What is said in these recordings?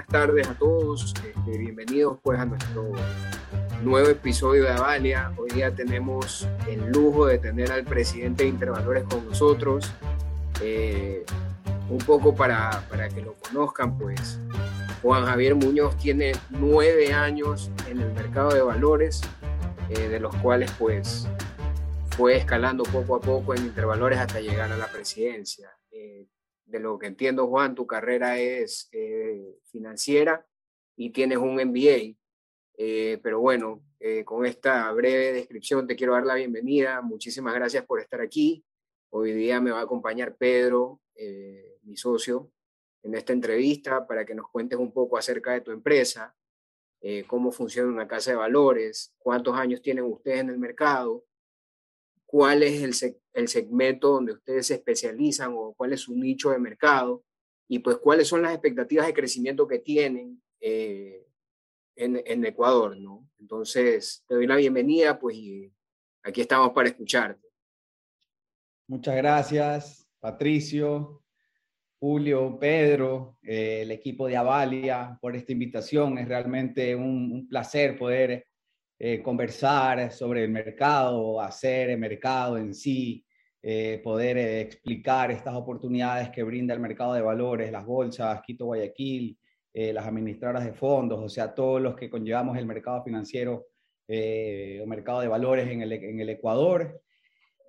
buenas tardes a todos. Este, bienvenidos pues a nuestro nuevo episodio de Avalia. Hoy día tenemos el lujo de tener al presidente de Intervalores con nosotros. Eh, un poco para, para que lo conozcan, pues Juan Javier Muñoz tiene nueve años en el mercado de valores, eh, de los cuales pues fue escalando poco a poco en intervalores hasta llegar a la presidencia. Eh, de lo que entiendo, Juan, tu carrera es eh, financiera y tienes un MBA. pero bueno, con esta breve descripción te quiero dar la bienvenida. Muchísimas gracias por estar aquí. Hoy día me va a acompañar Pedro, mi socio, en esta entrevista para que nos cuentes un poco acerca de tu empresa, eh, cómo funciona una casa de valores, cuántos años tienen ustedes en el mercado, cuál es el, el segmento donde ustedes se especializan o cuál es su nicho de mercado y pues cuáles son las expectativas de crecimiento que tienen eh, en, Ecuador, ¿no? Entonces, te doy la bienvenida, pues y aquí estamos para escucharte. Muchas gracias, Patricio. Julio, Pedro, eh, el equipo de Avalia por esta invitación. Es realmente un, placer poder eh, conversar sobre el mercado, hacer el mercado en sí, eh, poder explicar estas oportunidades que brinda el mercado de valores, las bolsas, Quito Guayaquil, las administradoras de fondos, o sea, todos los que conllevamos el mercado financiero o mercado de valores en el, Ecuador.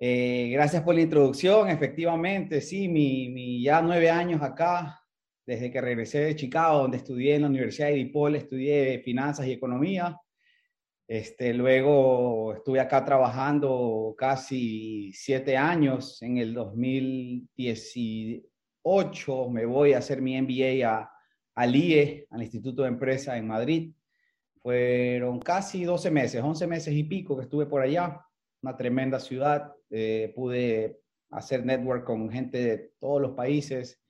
Eh, gracias por la introducción. Efectivamente, sí, mi, ya nueve años acá, desde que regresé de Chicago, donde estudié en la Universidad de DePaul, estudié finanzas y economía. Este, luego estuve acá trabajando casi siete años. En el 2018 me voy a hacer mi MBA al IE, al Instituto de Empresa en Madrid. Fueron casi 12 meses, 11 meses y pico que estuve por allá una tremenda ciudad. Eh, pude hacer network con gente de todos los países.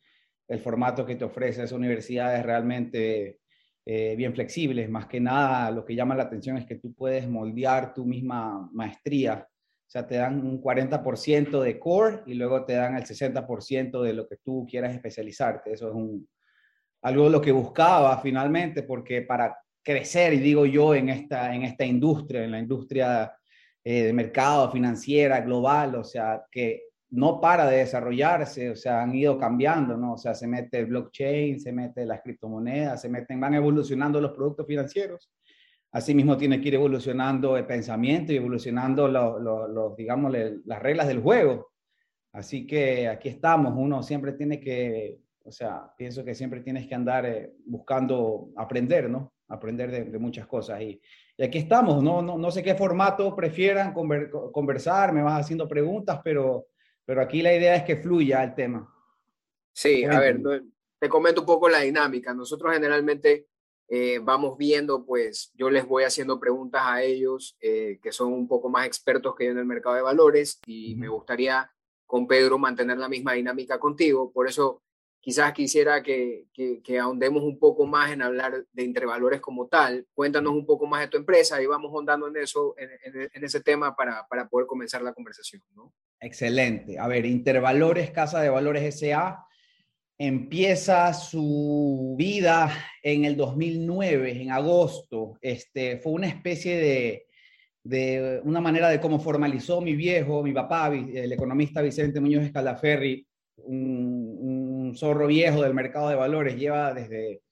El formato que te ofrece esa universidad es realmente eh, bien flexible. Más que nada, lo que llama la atención es que tú puedes moldear tu misma maestría. O sea, te dan un 40% de core y luego te dan el 60% de lo que tú quieras especializarte. Eso es un, algo de lo que buscaba finalmente, porque para crecer, y digo yo, en esta, en esta industria, en la industria eh, de mercado, financiera, global, o sea, que no para de desarrollarse, o sea, han ido cambiando, ¿no? O sea, se mete blockchain, se mete las criptomonedas, se meten, van evolucionando los productos financieros. Asimismo, tiene que ir evolucionando el pensamiento y evolucionando los, digamos, las reglas del juego. Así que aquí estamos, uno siempre tiene que, o sea, pienso que siempre tienes que andar eh, buscando aprender, ¿no? Aprender de, muchas cosas. Y, y aquí estamos, no, no, no sé qué formato prefieran conversar, me vas haciendo preguntas, pero, pero aquí la idea es que fluya el tema. Sí, a ver, te comento un poco la dinámica. Nosotros generalmente eh, vamos viendo, pues yo les voy haciendo preguntas a ellos eh, que son un poco más expertos que yo en el mercado de valores y me gustaría con Pedro mantener la misma dinámica contigo. Por eso quizás quisiera que, que, ahondemos un poco más en hablar de intervalores como tal. Cuéntanos un poco más de tu empresa y vamos ahondando en eso, en, ese tema para, para, poder comenzar la conversación. ¿no? Excelente. A ver, Intervalores, Casa de Valores SA, empieza su vida en el 2009, en agosto. Este, fue una especie de, de una manera de cómo formalizó mi viejo, mi papá, el economista Vicente Muñoz Escalaferri, un zorro viejo del mercado de valores, lleva desde,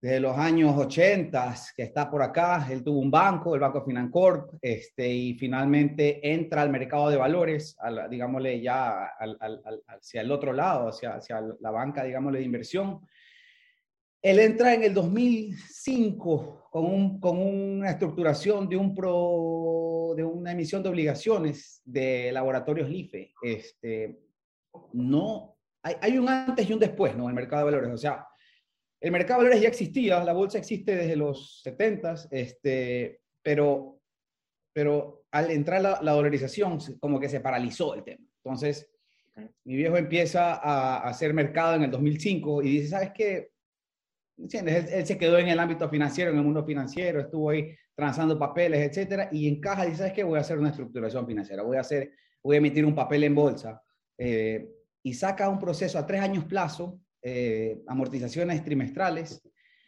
desde los años 80 que está por acá. Él tuvo un banco, el Banco Financorp, este, y finalmente entra al mercado de valores, digámosle ya hacia el otro lado, hacia, hacia la banca, digámosle, de inversión. Él entra en el 2005 con, un, con una estructuración de, un pro, de una emisión de obligaciones de laboratorios LIFE. Este, no hay, un antes y un después, ¿no? El mercado de valores. O sea, el mercado de valores ya existía, la bolsa existe desde los 70, este, pero, pero al entrar la, la dolarización, como que se paralizó el tema. Entonces, mi viejo empieza a, hacer mercado en el 2005 y dice, ¿sabes qué? ¿Entiendes? Él, se quedó en el ámbito financiero, en el mundo financiero, estuvo ahí transando papeles, etcétera, y encaja y dice, ¿sabes qué? Voy a hacer una estructuración financiera, voy a hacer, voy a emitir un papel en bolsa. Eh, y saca un proceso a tres años plazo, eh, amortizaciones trimestrales,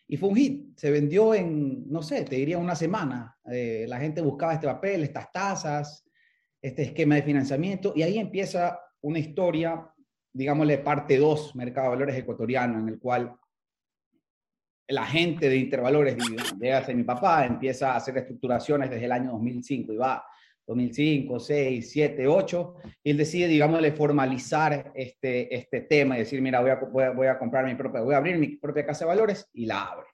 Y fue un hit, se vendió en, no sé, te diría una semana. Eh, la gente buscaba este papel, estas tasas, este esquema de financiamiento, y ahí empieza una historia, digámosle parte 2, mercado de valores ecuatoriano, en el cual la gente de Intervalores, de mi papá, empieza a hacer estructuraciones desde el año 2005 y va 2005, 6, 7, 8, y él decide, digámosle, formalizar este, este tema y decir, mira, voy a, voy a, comprar mi propia, voy a abrir mi propia casa de valores y la abre.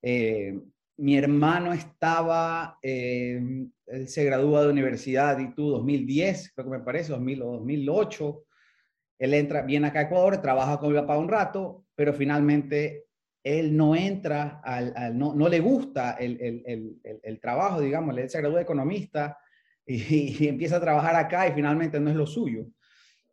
Eh, mi hermano estaba, eh, él se gradúa de universidad y tú 2010, creo que me parece, 2000 o 2008. Él entra, viene acá a Ecuador, trabaja con mi papá un rato, pero finalmente él no entra, al, no, no, le gusta el, el, el, el, trabajo, digamos, él se gradúa de economista y, empieza a trabajar acá y finalmente no es lo suyo.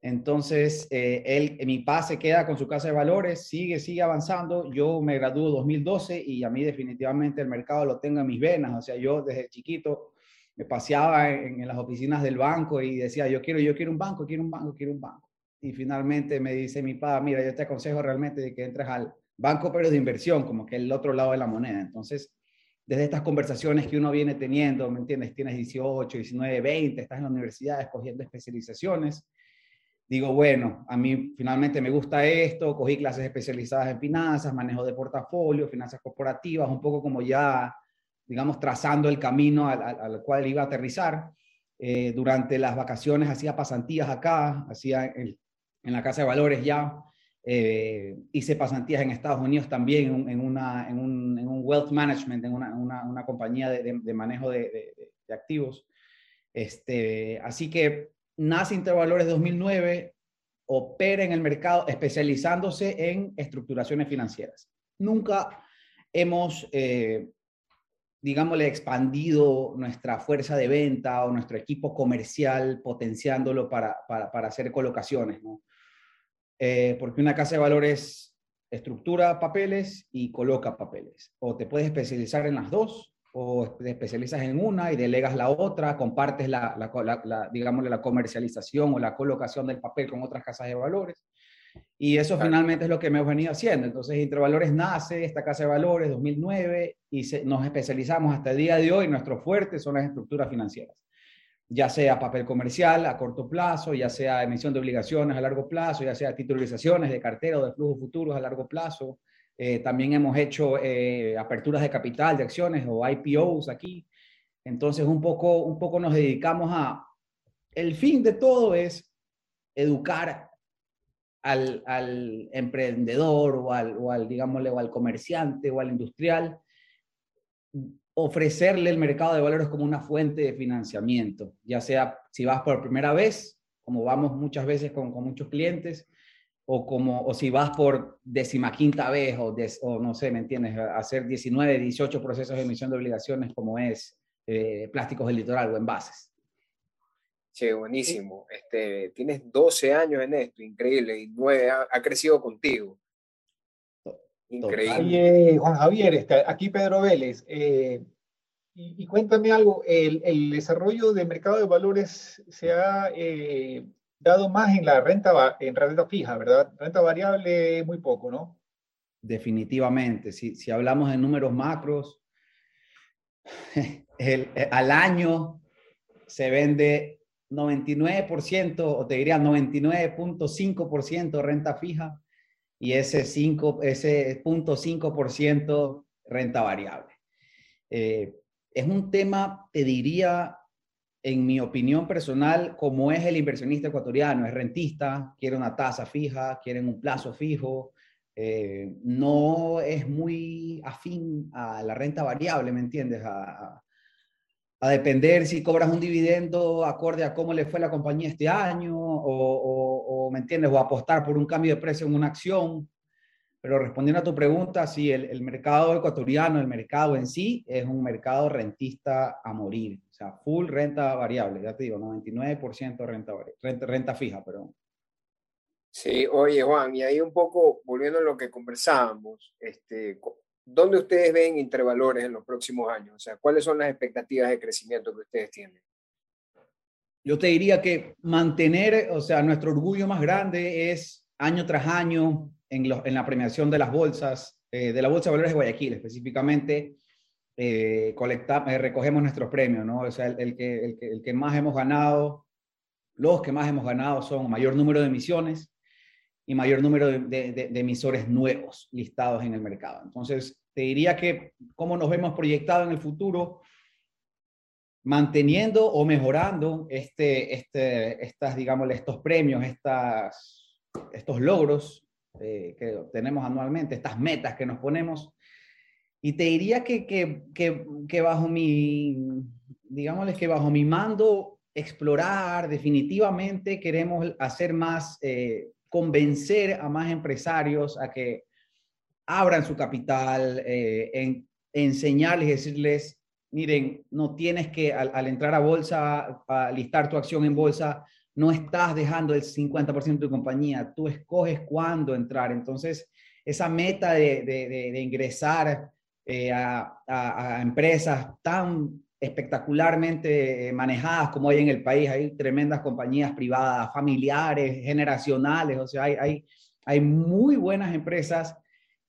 Entonces, eh, él, mi papá se queda con su casa de valores, sigue, sigue avanzando. Yo me graduó 2012 y a mí definitivamente el mercado lo tengo en mis venas. O sea, yo desde chiquito me paseaba en, las oficinas del banco y decía, yo quiero, yo quiero un banco, quiero un banco, quiero un banco. Y finalmente me dice mi papá, mira, yo te aconsejo realmente que entres al, banco pero de inversión, como que el otro lado de la moneda. Entonces, desde estas conversaciones que uno viene teniendo, ¿me entiendes? Tienes 18, 19, 20, estás en la universidad escogiendo especializaciones. Digo, bueno, a mí finalmente me gusta esto, cogí clases especializadas en finanzas, manejo de portafolio, finanzas corporativas, un poco como ya, digamos, trazando el camino al, cual iba a aterrizar. Eh, durante las vacaciones hacía pasantías acá, hacía en la Casa de Valores ya, eh, hice pasantías en Estados Unidos también en, una, en, un, en un, wealth management, en una, una, una compañía de, de, manejo de, de, activos. Este, así que nace Intervalores 2009, opera en el mercado especializándose en estructuraciones financieras. Nunca hemos, eh, digámosle, expandido nuestra fuerza de venta o nuestro equipo comercial potenciándolo para, para, para hacer colocaciones. ¿no? Eh, porque una casa de valores estructura papeles y coloca papeles. O te puedes especializar en las dos, o te especializas en una y delegas la otra, compartes la, la, la comercialización o la colocación del papel con otras casas de valores. Y eso finalmente es lo que me he venido haciendo. Entonces, Intervalores nace, esta casa de valores, 2009, y nos especializamos hasta el día de hoy. Nuestro fuerte son las estructuras financieras ya sea papel comercial a corto plazo, ya sea emisión de obligaciones a largo plazo, ya sea titulizaciones de cartera o de flujos futuros a largo plazo. Eh, también hemos hecho eh, aperturas de capital, de acciones o IPOs aquí. Entonces, un poco, un poco nos dedicamos a... El fin de todo es educar al, al emprendedor al, o al, digámosle, o al comerciante o al industrial ofrecerle el mercado de valores como una fuente de financiamiento, ya sea si vas por primera vez, como vamos muchas veces con, con muchos clientes, o, como, o si vas por decimaquinta vez, o, o no sé, ¿me entiendes? Hacer 19, 18 procesos de emisión de obligaciones como es eh, plásticos del litoral o envases. Che, buenísimo. Este, tienes 12 años en esto, increíble, y 9 ha crecido contigo. Increíble. Juan Javier, aquí Pedro Vélez. Eh, y, cuéntame algo, el, el, desarrollo del mercado de valores se ha eh, dado más en la renta, en renta fija, ¿verdad? Renta variable muy poco, ¿no? Definitivamente. Si, si hablamos de números macros, el, eh, al año se vende 99%, o te diría 99.5% renta fija y ese, 5, ese 0.5% renta variable. Eh, es un tema, te diría, en mi opinión personal, como es el inversionista ecuatoriano, es rentista, quiere una tasa fija, quiere un plazo fijo, eh, no es muy afín a la renta variable, ¿me entiendes? A, a, depender si cobras un dividendo acorde a cómo le fue la compañía este año o ¿me entiendes? O apostar por un cambio de precio en una acción. Pero respondiendo a tu pregunta, sí, el, mercado ecuatoriano, el mercado en sí, es un mercado rentista a morir. O sea, full renta variable, ya te digo, 99% renta, renta, renta fija, pero Sí, oye Juan, y ahí un poco volviendo a lo que conversábamos, este, ¿dónde ustedes ven intervalores en los próximos años? O sea, ¿cuáles son las expectativas de crecimiento que ustedes tienen? Yo te diría que mantener, o sea, nuestro orgullo más grande es año tras año en, en la premiación de las bolsas, eh, de la Bolsa de Valores de Guayaquil, específicamente, eh, eh, recogemos nuestros premios, ¿no? O sea, el, que, el, que, el, que, más hemos ganado, los que más hemos ganado son mayor número de emisiones y mayor número de, de, de emisores nuevos listados en el mercado. Entonces, te diría que cómo nos vemos proyectados en el futuro, manteniendo o mejorando este, este, estas, digamos, estos premios, estas, estos logros eh, que tenemos anualmente, estas metas que nos ponemos. Y te diría que, que, que, bajo mi, digámosles que bajo mi mando, explorar, definitivamente queremos hacer más, eh, convencer a más empresarios a que abran su capital, eh, en, enseñarles, decirles, miren, no tienes que al, entrar a bolsa, a listar tu acción en bolsa, no estás dejando el 50% de tu compañía, tú escoges cuándo entrar. Entonces, esa meta de, ingresar eh, a, empresas tan espectacularmente manejadas como hay en el país, hay tremendas compañías privadas, familiares, generacionales, o sea, hay muy buenas empresas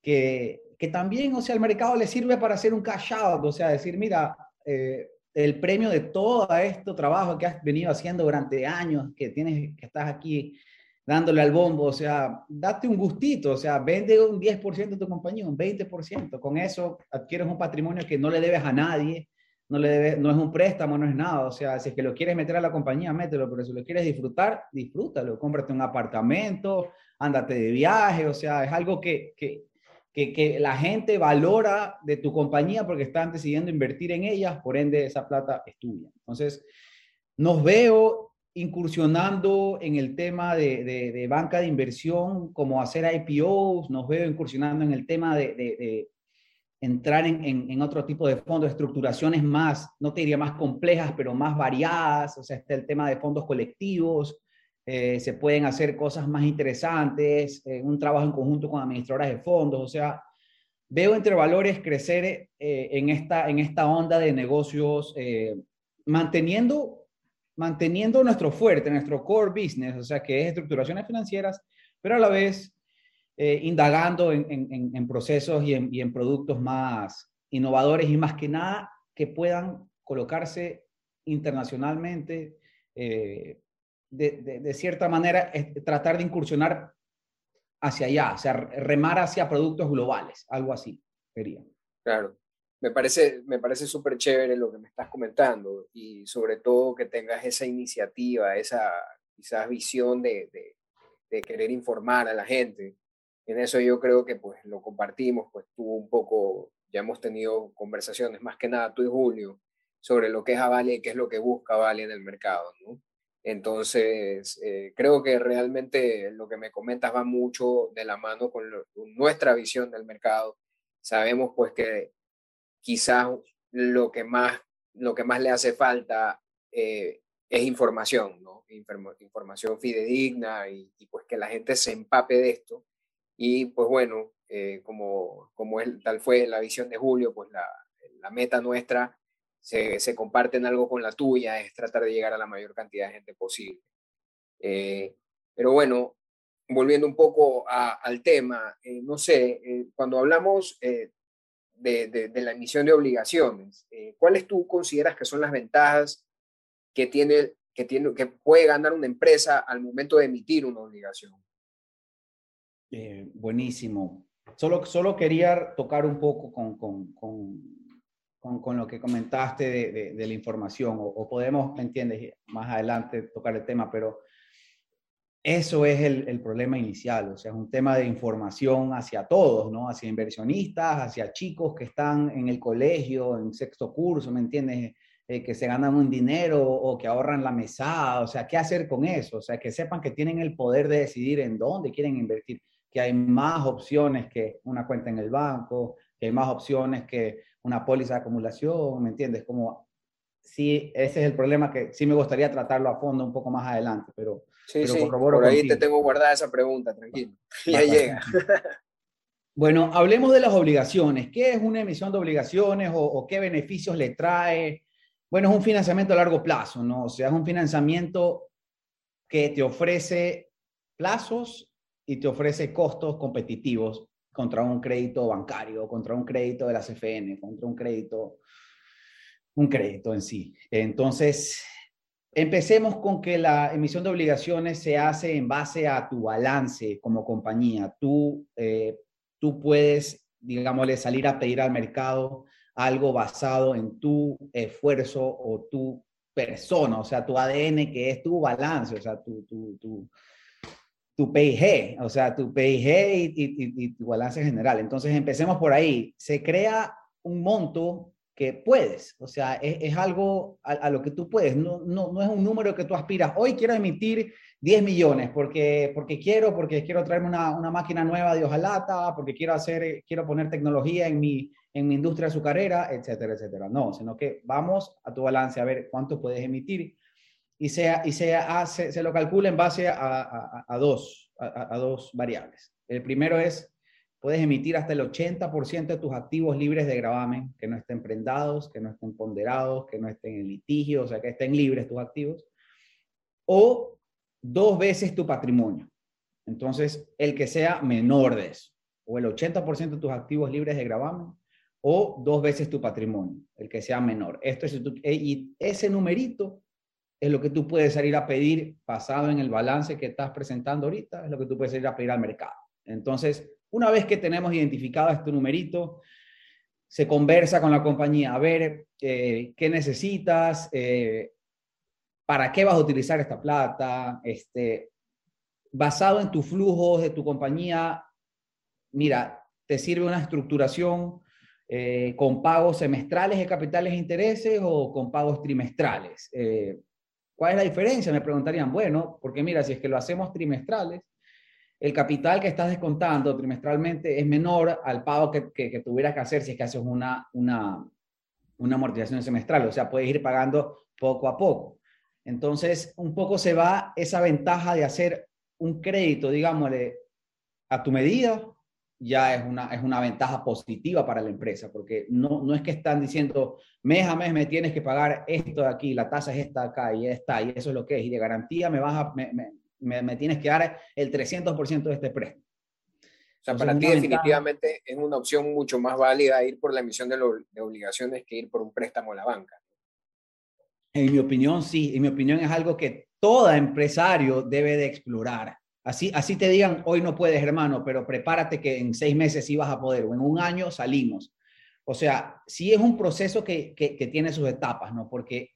que, que también, o sea, el mercado le sirve para hacer un cash out, o sea, decir, mira, eh, el premio de todo este trabajo que has venido haciendo durante años, que tienes, que estás aquí dándole al bombo, o sea, date un gustito, o sea, vende un 10% de tu compañía, un 20%, con eso adquieres un patrimonio que no le debes a nadie, no, le debes, no es un préstamo, no es nada, o sea, si es que lo quieres meter a la compañía, mételo, pero si lo quieres disfrutar, disfrútalo, cómprate un apartamento, ándate de viaje, o sea, es algo que, que, que, la gente valora de tu compañía porque están decidiendo invertir en ellas, por ende esa plata es tuya. Entonces, nos veo incursionando en el tema de, de, banca de inversión, como hacer IPOs, nos veo incursionando en el tema de, de entrar en, en, otro tipo de fondos, estructuraciones más, no te diría más complejas, pero más variadas, o sea, está el tema de fondos colectivos, eh, se pueden hacer cosas más interesantes, eh, un trabajo en conjunto con administradoras de fondos, o sea, veo entre valores crecer eh, en, esta, en esta onda de negocios, manteniendo, manteniendo nuestro fuerte, nuestro core business, o sea, que es estructuraciones financieras, pero a la vez indagando en, en, procesos y en, productos más innovadores y más que nada que puedan colocarse internacionalmente de, cierta manera, tratar de incursionar hacia allá, o sea, remar hacia productos globales, algo así, sería. Claro, me parece, me parece súper chévere lo que me estás comentando y sobre todo que tengas esa iniciativa, esa quizás visión de, de, querer informar a la gente. En eso yo creo que pues lo compartimos, pues tú un poco, ya hemos tenido conversaciones más que nada tú y Julio sobre lo que es Avalia y qué es lo que busca Avalia en el mercado, ¿no? Entonces, eh, creo que realmente lo que me comentas va mucho de la mano con, nuestra visión del mercado. Sabemos pues que quizás lo que más, lo que más le hace falta eh, es información, ¿no? información fidedigna y, pues que la gente se empape de esto. Y pues bueno, eh, como, como tal fue la visión de Julio, pues la, la meta nuestra se, comparten algo con la tuya, es tratar de llegar a la mayor cantidad de gente posible. Eh, pero bueno, volviendo un poco al tema, eh, no sé, eh, cuando hablamos de, la emisión de obligaciones, ¿cuáles tú consideras que son las ventajas que tiene, que tiene, que puede ganar una empresa al momento de emitir una obligación? buenísimo. Solo, solo quería tocar un poco con con, lo que comentaste de, de, la información, o, podemos, ¿me entiendes?, más adelante tocar el tema, pero eso es el, el, problema inicial, o sea, es un tema de información hacia todos, ¿no? Hacia inversionistas, hacia chicos que están en el colegio, en sexto curso, ¿me entiendes? Eh, que se ganan un dinero o que ahorran la mesada, o sea, ¿qué hacer con eso? O sea, que sepan que tienen el poder de decidir en dónde quieren invertir, que hay más opciones que una cuenta en el banco, que hay más opciones que una póliza de acumulación, ¿me entiendes? Como, sí, ese es el problema que sí me gustaría tratarlo a fondo un poco más adelante, pero... Sí, sí, por ahí te tengo guardada esa pregunta, tranquilo. Ya llega. Bueno, hablemos de las obligaciones. ¿Qué es una emisión de obligaciones o, o, qué beneficios le trae? Bueno, es un financiamiento a largo plazo, ¿no? O sea, es un financiamiento que te ofrece plazos y te ofrece costos competitivos contra un crédito bancario, contra un crédito de la CFN, contra un crédito, un crédito en sí. Entonces, empecemos con que la emisión de obligaciones se hace en base a tu balance como compañía. Tú, eh, tú puedes, digámosle, salir a pedir al mercado algo basado en tu esfuerzo o tu persona, o sea, tu ADN, que es tu balance, o sea, tu, tu, tu, tu PIG, o sea, tu PIG y, tu balance general. Entonces, empecemos por ahí. Se crea un monto que puedes, o sea, es, algo a, lo que tú puedes, no, no, no es un número que tú aspiras. Hoy quiero emitir 10 millones porque, porque quiero, porque quiero traerme una, una máquina nueva de hojalata, porque quiero hacer, quiero poner tecnología en mi, en mi industria azucarera, etcétera, etcétera. No, sino que vamos a tu balance a ver cuánto puedes emitir y, sea, y sea, se, se lo calcula en base a, dos, a, dos variables. El primero es, puedes emitir hasta el 80% de tus activos libres de gravamen, que no estén prendados, que no estén ponderados, que no estén en litigio, o sea, que estén libres tus activos, o dos veces tu patrimonio. Entonces, el que sea menor de eso, o el 80% de tus activos libres de gravamen, o dos veces tu patrimonio, el que sea menor. Esto es, y ese numerito es lo que tú puedes salir a pedir basado en el balance que estás presentando ahorita, es lo que tú puedes salir a pedir al mercado. Entonces, una vez que tenemos identificado este numerito, se conversa con la compañía a ver eh, qué necesitas, eh, para qué vas a utilizar esta plata, este, basado en tus flujos de tu compañía, mira, te sirve una estructuración eh, con pagos semestrales de capitales e intereses o con pagos trimestrales. ¿Cuál es la diferencia? Me preguntarían, bueno, porque mira, si es que lo hacemos trimestrales, el capital que estás descontando trimestralmente es menor al pago que, que, tuvieras que hacer si es que haces una, una, una amortización semestral, o sea, puedes ir pagando poco a poco. Entonces, un poco se va esa ventaja de hacer un crédito, digámosle, a tu medida, ya es una, es una ventaja positiva para la empresa, porque no, no es que están diciendo, mes a mes me tienes que pagar esto de aquí, la tasa es esta acá y está, y eso es lo que es, y de garantía me, vas a, me, me, me tienes que dar el 300% de este préstamo. O sea, para ti definitivamente es una opción mucho más válida ir por la emisión de, de, obligaciones que ir por un préstamo a la banca. En mi opinión, sí. En mi opinión es algo que todo empresario debe de explorar. Así, así te digan, hoy no puedes, hermano, pero prepárate que en seis meses sí vas a poder, o en un año salimos. O sea, sí es un proceso que, que, tiene sus etapas, ¿no? Porque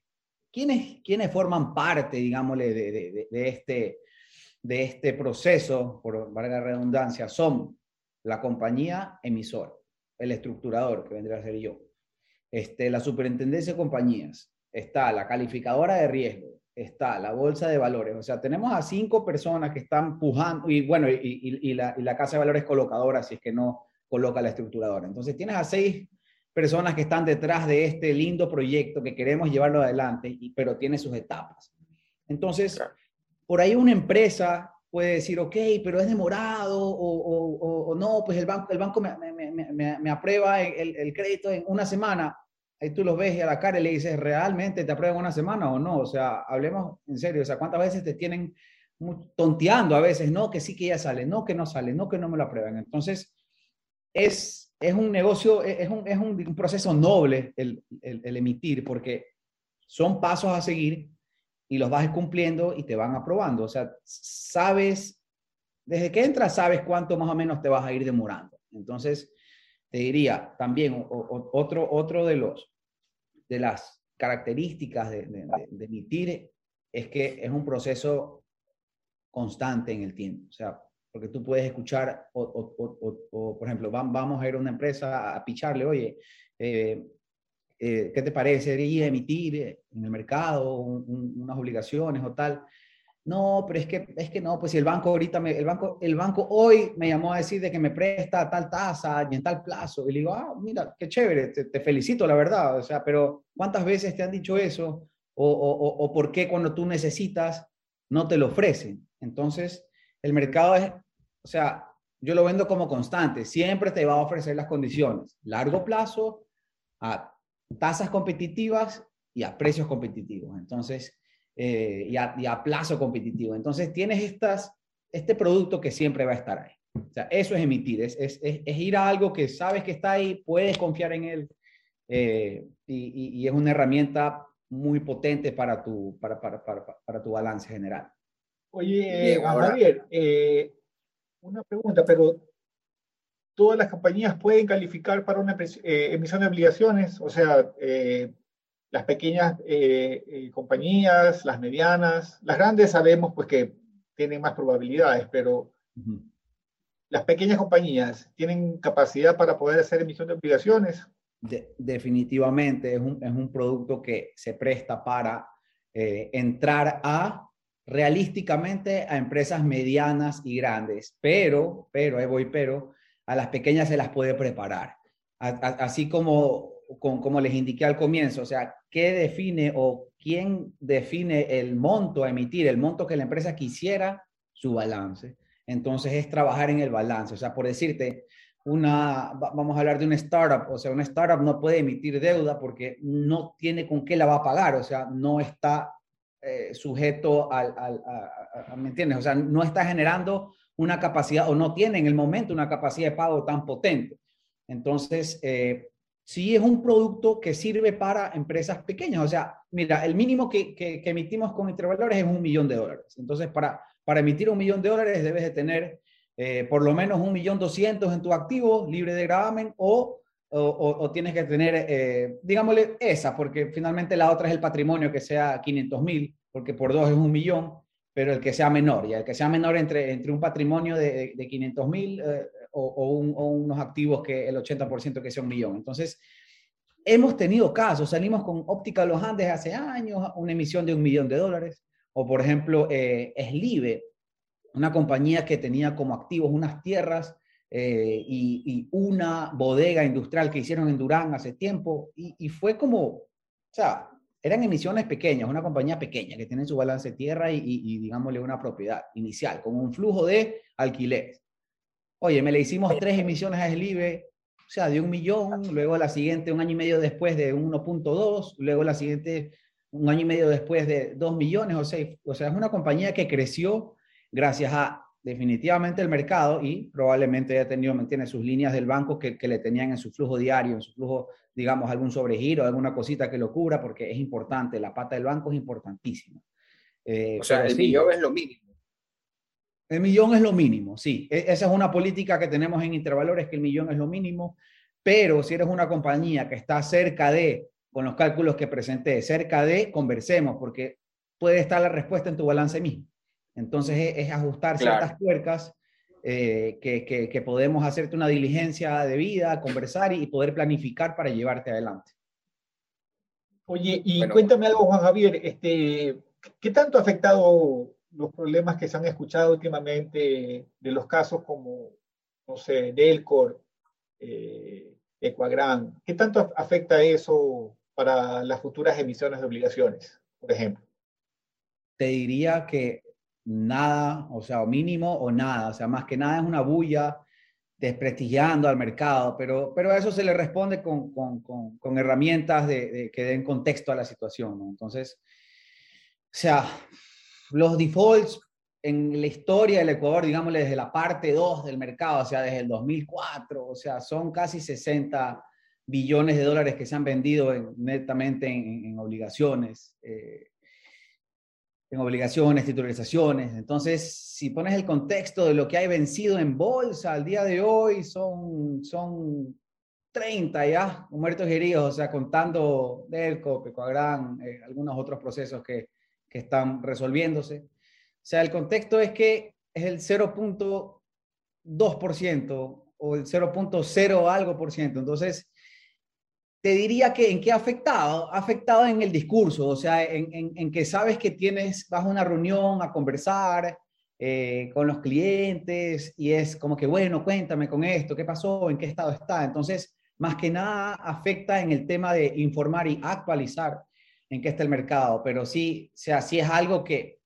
¿quiénes, quiénes forman parte, digámosle, de, de, este, de este proceso, por valga la redundancia, son la compañía emisora, el estructurador, que vendría a ser yo, este, la superintendencia de compañías, está la calificadora de riesgo, está la bolsa de valores. O sea, tenemos a cinco personas que están pujando, y bueno, y, la, casa de valores colocadora, si es que no coloca la estructuradora. Entonces, tienes a seis personas que están detrás de este lindo proyecto que queremos llevarlo adelante, pero tiene sus etapas. Entonces, por ahí una empresa puede decir, ok, pero es demorado, o, no, pues el banco, el banco me, aprueba el, el crédito en una semana ahí tú los ves a la cara y le dices, ¿realmente te aprueban una semana o no? O sea, hablemos en serio, o sea, ¿cuántas veces te tienen tonteando a veces? No, que sí que ya sale, no, que no sale, no, que no me lo aprueban. Entonces, es, es un negocio, es un, es un proceso noble el, emitir, porque son pasos a seguir y los vas cumpliendo y te van aprobando. O sea, sabes, desde que entras, sabes cuánto más o menos te vas a ir demorando. Entonces, te diría también otro, otro de los de las características de, emitir es que es un proceso constante en el tiempo. O sea, porque tú puedes escuchar, o, por ejemplo, vamos a ir a una empresa a picharle, oye, eh, eh, ¿qué te parece emitir en el mercado unas obligaciones o tal? No, pero es que, es que no, pues si el banco ahorita, el, banco, el banco hoy me llamó a decir de que me presta tal tasa y en tal plazo. Y le digo, ah, mira, qué chévere, te, felicito, la verdad. O sea, pero ¿cuántas veces te han dicho eso? O, o, o, por qué cuando tú necesitas no te lo ofrecen? Entonces, el mercado es, o sea, yo lo vendo como constante, siempre te va a ofrecer las condiciones, largo plazo, a tasas competitivas y a precios competitivos. Entonces, eh, y, a, plazo competitivo. Entonces tienes estas, este producto que siempre va a estar ahí. O sea, eso es emitir, es, es, es, ir a algo que sabes que está ahí, puedes confiar en él eh, y, y, es una herramienta muy potente para tu, para, para, para, para tu balance general. Oye, Javier, eh, una pregunta, pero todas las compañías pueden calificar para una eh, emisión de obligaciones, o sea, las pequeñas compañías, las medianas, las grandes sabemos pues que tienen más probabilidades, pero las pequeñas compañías tienen capacidad para poder hacer emisión de obligaciones. definitivamente es un, es un, producto que se presta para eh, entrar a realísticamente a empresas medianas y grandes, pero, pero, ahí voy, pero, a las pequeñas se las puede preparar. así como, como, como les indiqué al comienzo, o sea, ¿qué define o quién define el monto a emitir, el monto que la empresa quisiera? Su balance. Entonces es trabajar en el balance. O sea, por decirte, una, vamos a hablar de una startup, o sea, una startup no puede emitir deuda porque no tiene con qué la va a pagar, o sea, no está eh, sujeto al, ¿me entiendes? O sea, no está generando una capacidad o no tiene en el momento una capacidad de pago tan potente. Entonces, eh, sí es un producto que sirve para empresas pequeñas. O sea, mira, el mínimo que, que, emitimos con intervalores es un millón de dólares. Entonces, para para emitir un millón de dólares debes de tener eh, por lo menos un millón doscientos en tu activo libre de gravamen o, o, tienes que tener, eh, digámosle, esa, porque finalmente la otra es el patrimonio que sea 500 mil, porque por dos es un millón, pero el que sea menor, y el que sea menor entre, entre un patrimonio de, de 500 mil eh, o, unos activos que el 80% que sea un millón. Entonces, hemos tenido casos, salimos con Óptica Los Andes hace años, una emisión de un millón de dólares, o por ejemplo, eh, Eslive, una compañía que tenía como activos unas tierras eh, y, una bodega industrial que hicieron en Durán hace tiempo y, fue como, o sea, eran emisiones pequeñas, una compañía pequeña que tiene su balance tierra y, y, digámosle una propiedad inicial con un flujo de alquileres. Oye, me le hicimos tres emisiones a Eslive, o sea, de un millón, luego la siguiente un año y medio después de 1.2, luego la siguiente un año y medio después de 2 millones o 6. O sea, es una compañía que creció gracias a definitivamente el mercado y probablemente haya tenido, ¿me sus líneas del banco que, que, le tenían en su flujo diario, en su flujo, digamos, algún sobregiro, alguna cosita que lo cubra, porque es importante, la pata del banco es importantísima. Eh, o sea, el millón es lo mínimo. El millón es lo mínimo, sí. E, esa es una política que tenemos en Intervalores, que el millón es lo mínimo, pero si eres una compañía que está cerca de con los cálculos que presenté, cerca de, conversemos, porque puede estar la respuesta en tu balance mismo. Entonces es, ajustar ciertas tuercas eh, que, que, podemos hacerte una diligencia de vida, conversar y, poder planificar para llevarte adelante. Oye, y cuéntame algo, Juan Javier, este, ¿qué tanto ha afectado los problemas que se han escuchado últimamente de los casos como, no sé, Delcor, eh? ¿Qué tanto afecta eso para las futuras emisiones de obligaciones, por ejemplo? Te diría que nada, o sea, mínimo o nada, o sea, más que nada es una bulla desprestigiando al mercado, pero, pero a eso se le responde con, con, con, herramientas de, que den contexto a la situación, ¿no? Entonces, o sea, los defaults en la historia del Ecuador, digámosle desde la parte 2 del mercado, o sea, desde el 2004, o sea, son casi 60 billones de dólares que se han vendido netamente en, obligaciones, eh, en obligaciones, titularizaciones. Entonces, si pones el contexto de lo que hay vencido en bolsa al día de hoy, son, son 30 ya muertos y heridos, o sea, contando Delco, Pecoagrán, eh, algunos otros procesos que, que están resolviéndose. O sea, el contexto es que es el 0.2% o el 0.0 algo por ciento. Entonces, te diría que en qué ha afectado. Ha afectado en el discurso, o sea, en, que sabes que tienes, vas a una reunión a conversar eh, con los clientes y es como que, bueno, cuéntame con esto, qué pasó, en qué estado está. Entonces, más que nada afecta en el tema de informar y actualizar en qué está el mercado, pero sí, o sea, sí es algo que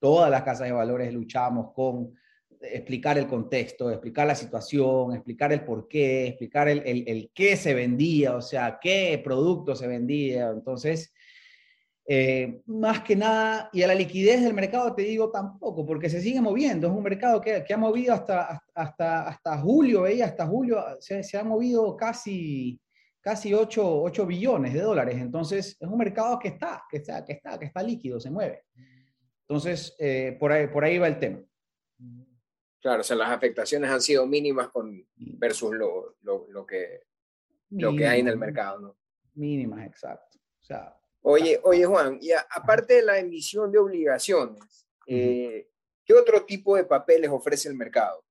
todas las casas de valores luchamos con explicar el contexto, explicar la situación, explicar el por qué, explicar el, el, qué se vendía, o sea, qué producto se vendía. Entonces, Eh, más que nada, y a la liquidez del mercado te digo tampoco, porque se sigue moviendo. Es un mercado que, que ha movido hasta, hasta, hasta julio, veía, hasta julio se, se, ha movido casi, casi 8, 8, billones de dólares. Entonces, es un mercado que está, que está, que está, que está líquido, se mueve. Entonces, eh, por, ahí, por ahí va el tema. Claro, o sea, las afectaciones han sido mínimas con, versus lo, lo, lo que, lo que hay en el mercado, ¿no? Mínimas, exacto. O sea, Oye, oye Juan, y aparte de la emisión de obligaciones, eh, ¿qué otro tipo de papeles ofrece el mercado?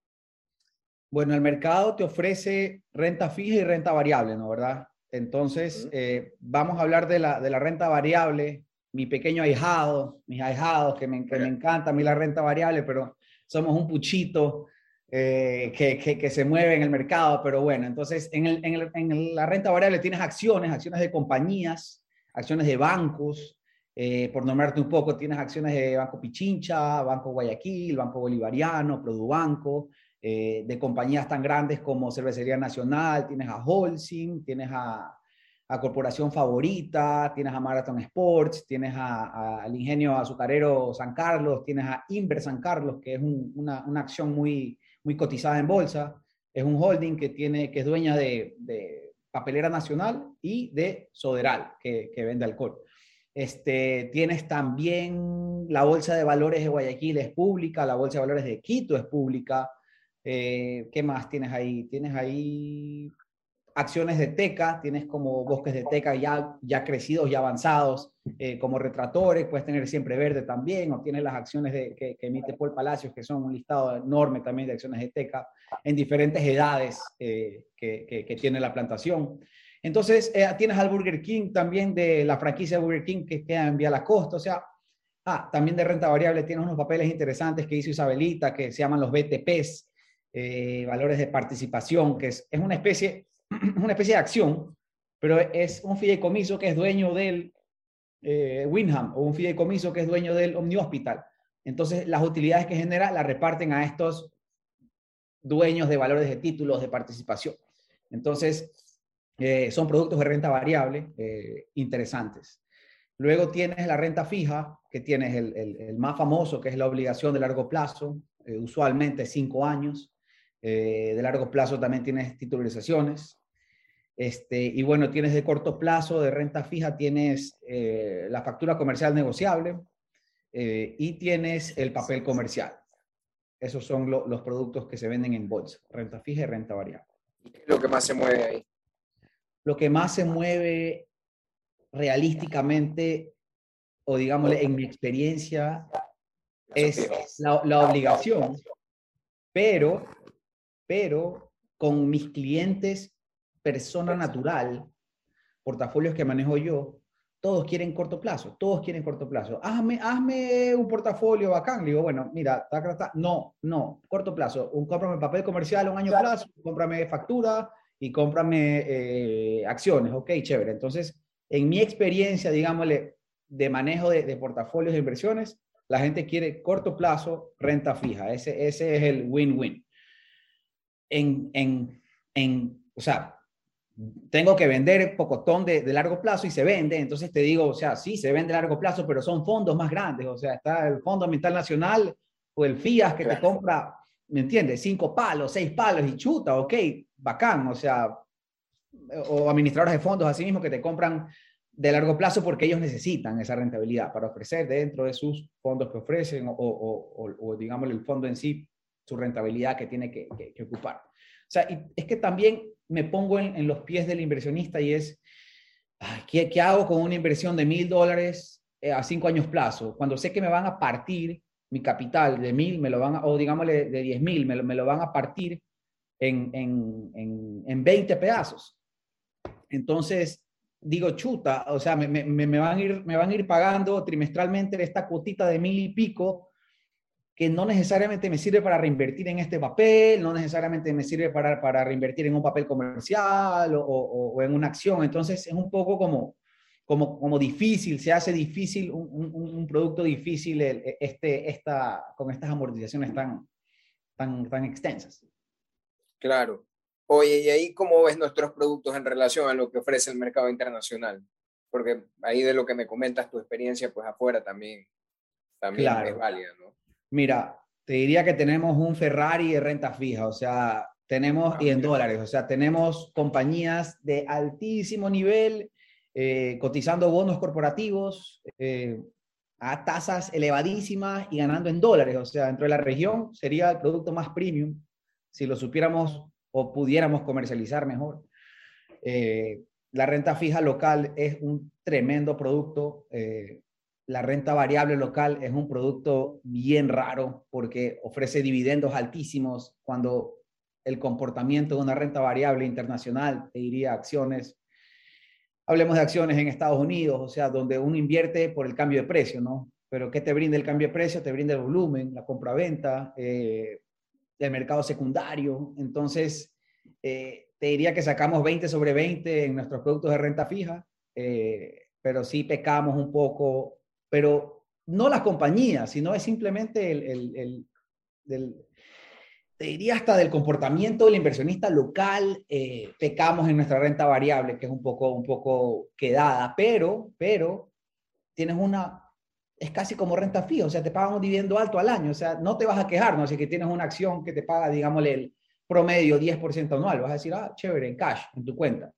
Bueno, el mercado te ofrece renta fija y renta variable, ¿no? ¿Verdad? Entonces, eh, vamos a hablar de la, de la renta variable. Mi pequeño ahijado, mis ahijados, que me, que me encanta a mí la renta variable, pero somos un puchito eh, que, que, que, se mueve en el mercado, pero bueno, entonces en, el, en, el, en, la renta variable tienes acciones, acciones de compañías, acciones de bancos, eh, por nombrarte un poco, tienes acciones de Banco Pichincha, Banco Guayaquil, Banco Bolivariano, Produbanco, eh, de compañías tan grandes como Cervecería Nacional, tienes a Holcim, tienes a, a Corporación Favorita, tienes a Marathon Sports, tienes al Ingenio Azucarero San Carlos, tienes a Inver San Carlos, que es un, una, una, acción muy, muy cotizada en bolsa, es un holding que, tiene, que es dueña de, de Papelera Nacional y de Soderal, que, que, vende alcohol. Este, tienes también la Bolsa de Valores de Guayaquil es pública, la Bolsa de Valores de Quito es pública. Eh, ¿Qué más tienes ahí? Tienes ahí acciones de teca, tienes como bosques de teca ya, ya crecidos y avanzados, eh, como retratores, puedes tener siempre verde también, o tienes las acciones de, que, que, emite Paul Palacios, que son un listado enorme también de acciones de teca en diferentes edades eh, que, tiene la plantación. Entonces, eh, tienes al Burger King también de la franquicia Burger King que queda en Vía La Costa, o sea, ah, también de renta variable tienes unos papeles interesantes que hizo Isabelita, que se llaman los BTPs, eh, valores de participación, que es, es una especie una especie de acción, pero es un fideicomiso que es dueño del eh, Winham o un fideicomiso que es dueño del Omni Hospital. Entonces, las utilidades que genera las reparten a estos dueños de valores de títulos de participación. Entonces, eh, son productos de renta variable eh, interesantes. Luego tienes la renta fija, que tienes el, el, el, más famoso, que es la obligación de largo plazo, eh, usualmente cinco años. Eh, de largo plazo también tienes titulizaciones. Este, y bueno, tienes de corto plazo, de renta fija, tienes eh, la factura comercial negociable eh, y tienes el papel comercial. Esos son lo, los productos que se venden en bolsa, renta fija y renta variable. ¿Qué es lo que más se mueve ahí? Lo que más se mueve realísticamente, o digámosle, en mi experiencia, es la, la obligación, pero, pero con mis clientes persona natural, portafolios que manejo yo, todos quieren corto plazo, todos quieren corto plazo. Hazme, hazme un portafolio bacán. Le digo, bueno, mira, ta, ta, no, no, corto plazo. Un, cómprame papel comercial un año plazo, cómprame factura y cómprame eh, acciones. Ok, chévere. Entonces, en mi experiencia, digámosle, de manejo de, de, portafolios de inversiones, la gente quiere corto plazo, renta fija. Ese, ese es el win-win. En, en, en, o sea, tengo que vender pocotón de, de, largo plazo y se vende, entonces te digo, o sea, sí, se vende a largo plazo, pero son fondos más grandes, o sea, está el Fondo Ambiental Nacional o el FIAS que claro. te compra, ¿me entiendes? Cinco palos, seis palos y chuta, ok, bacán, o sea, o administradores de fondos así mismo que te compran de largo plazo porque ellos necesitan esa rentabilidad para ofrecer dentro de sus fondos que ofrecen o, o, o, o digamos, el fondo en sí, su rentabilidad que tiene que, ocupar. O sea, es que también me pongo en, los pies del inversionista y es, ¿qué, ¿qué, hago con una inversión de mil dólares eh, a cinco años plazo? Cuando sé que me van a partir mi capital de mil, me lo van a, o digámosle de diez mil, me me lo van a partir en, en, en, en 20 pedazos. Entonces, digo, chuta, o sea, me, me, me, van a ir, me van a ir pagando trimestralmente esta cuotita de mil y pico que no necesariamente me sirve para reinvertir en este papel, no necesariamente me sirve para, para reinvertir en un papel comercial o, o, o, en una acción. Entonces es un poco como, como, como difícil, se hace difícil, un, un, un producto difícil este, esta, con estas amortizaciones tan, tan, tan extensas. Claro. Oye, ¿y ahí cómo ves nuestros productos en relación a lo que ofrece el mercado internacional? porque ahí de lo que me comentas, tu experiencia pues afuera también, también es válida, ¿no? Mira, te diría que tenemos un Ferrari de renta fija, o sea, tenemos, y en dólares, o sea, tenemos compañías de altísimo nivel eh, cotizando bonos corporativos eh, a tasas elevadísimas y ganando en dólares, o sea, dentro de la región sería el producto más premium si lo supiéramos o pudiéramos comercializar mejor. Eh, la renta fija local es un tremendo producto. La renta variable local es un producto bien raro porque ofrece dividendos altísimos cuando el comportamiento de una renta variable internacional, te diría acciones. Hablemos de acciones en Estados Unidos, o sea, donde uno invierte por el cambio de precio, ¿no? Pero ¿qué te brinda el cambio de precio? Te brinda el volumen, la compra-venta, eh, el mercado secundario. Entonces, eh, te diría que sacamos 20 sobre 20 en nuestros productos de renta fija, eh, pero sí pecamos un poco, pero no las compañías, sino es simplemente el, el, el te diría hasta del comportamiento del inversionista local, eh, pecamos en nuestra renta variable, que es un poco, un poco quedada, pero, pero tienes una, es casi como renta fija, o sea, te pagan un dividendo alto al año, o sea, no te vas a quejar, ¿no? Así que tienes una acción que te paga, digámosle, el promedio 10% anual, vas a decir, ah, chévere, en cash, en tu cuenta.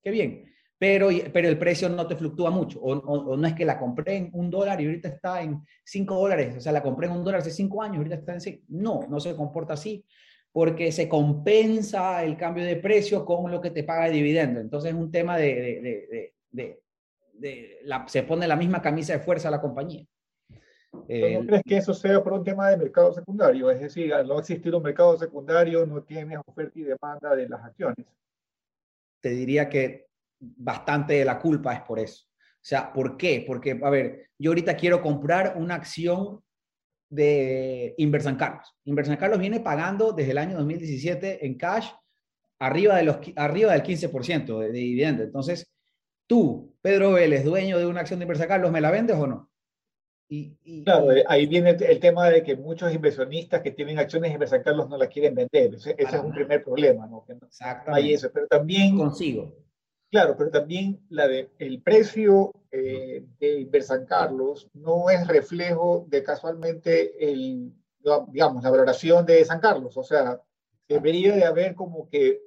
Qué bien pero, pero el precio no te fluctúa mucho. O, no es que la compré en un dólar y ahorita está en cinco dólares, o sea, la compré en un dólar hace cinco años, ahorita está en cinco. No, no se comporta así, porque se compensa el cambio de precio con lo que te paga de dividendo. Entonces es un tema de, de, de, de la, se pone la misma camisa de fuerza a la compañía. ¿No crees que eso sea por un tema de mercado secundario? Es decir, al no existir un mercado secundario, no tienes oferta y demanda de las acciones. Te diría que bastante de la culpa es por eso. O sea, ¿por qué? Porque, a ver, yo ahorita quiero comprar una acción de Inversan Carlos. Inversan Carlos viene pagando desde el año 2017 en cash arriba, de los, arriba del 15% de, de dividendo. Entonces, tú, Pedro Vélez, dueño de una acción de Inversan Carlos, ¿me la vendes o no? Y, claro, eh, ahí viene el tema de que muchos inversionistas que tienen acciones de Inversan Carlos no la quieren vender. Ese, es un primer problema, ¿no? Que no, hay eso. Pero también... Consigo Claro, pero también la de, el precio eh, de Inversan Carlos no es reflejo de casualmente el, digamos, la valoración de San Carlos. O sea, debería de haber como que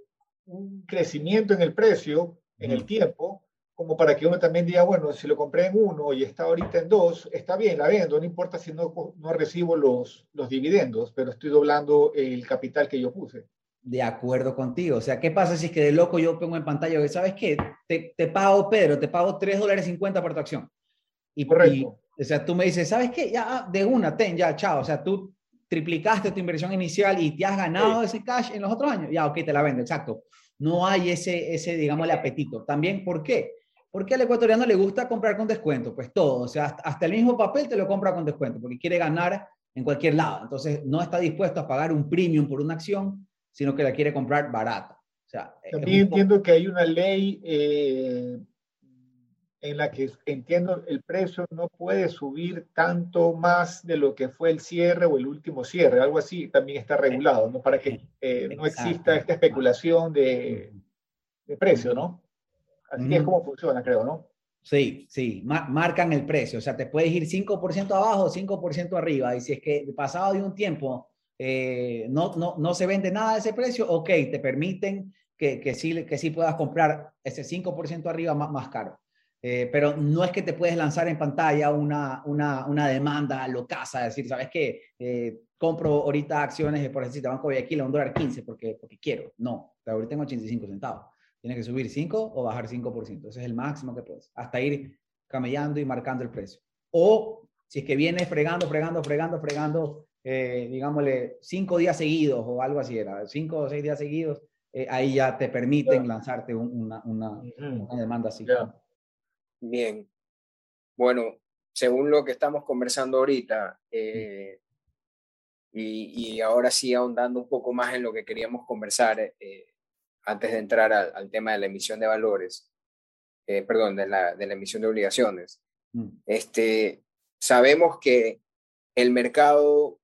un crecimiento en el precio, en el tiempo, como para que uno también diga, bueno, si lo compré en uno y está ahorita en dos, está bien, la vendo, no importa si no, no recibo los, los dividendos, pero estoy doblando el capital que yo puse de acuerdo contigo. O sea, ¿qué pasa si es que de loco yo pongo en pantalla que, ¿sabes qué? Te, te pago, Pedro, te pago 3 dólares 50 por tu acción. Y, Correcto. o sea, tú me dices, ¿sabes qué? Ya, de una, ten, ya, chao. O sea, tú triplicaste tu inversión inicial y te has ganado ese cash en los otros años. Ya, ok, te la vendo, exacto. No hay ese, ese digamos, el apetito. También, ¿por qué? Porque al ecuatoriano le gusta comprar con descuento, pues todo. O sea, hasta, hasta el mismo papel te lo compra con descuento, porque quiere ganar en cualquier lado. Entonces, no está dispuesto a pagar un premium por una acción sino que la quiere comprar barata. O sea, También entiendo que hay una ley eh, en la que entiendo el precio no puede subir tanto más de lo que fue el cierre o el último cierre, algo así también está regulado, ¿no? Para que eh, no exista esta especulación de, de precio, ¿no? Así es como funciona, creo, ¿no? Sí, sí, marcan el precio, o sea, te puedes ir 5% abajo, 5% arriba, y si es que pasado de un tiempo eh, no, no, no se vende nada de ese precio, ok, te permiten que, que, sí, que sí puedas comprar ese 5% arriba más, más caro. Eh, pero no es que te puedes lanzar en pantalla una, una, una demanda locasa, decir, ¿sabes qué? Eh, compro ahorita acciones, por de Banco Guayaquil a un dólar 15 porque, porque quiero. No, ahorita tengo 85 centavos. Tienes que subir 5 o bajar 5%. Ese es el máximo que puedes. Hasta ir camellando y marcando el precio. O si es que vienes fregando, fregando, fregando, fregando eh, digámosle, cinco días seguidos o algo así era, cinco o seis días seguidos, eh, ahí ya te permiten lanzarte una, una, demanda así. Bien. Bueno, según lo que estamos conversando ahorita, eh, y, y, ahora sí ahondando un poco más en lo que queríamos conversar antes de entrar al, tema de la emisión de valores, perdón, de la, de la emisión de obligaciones. Mm. Este, sabemos que el mercado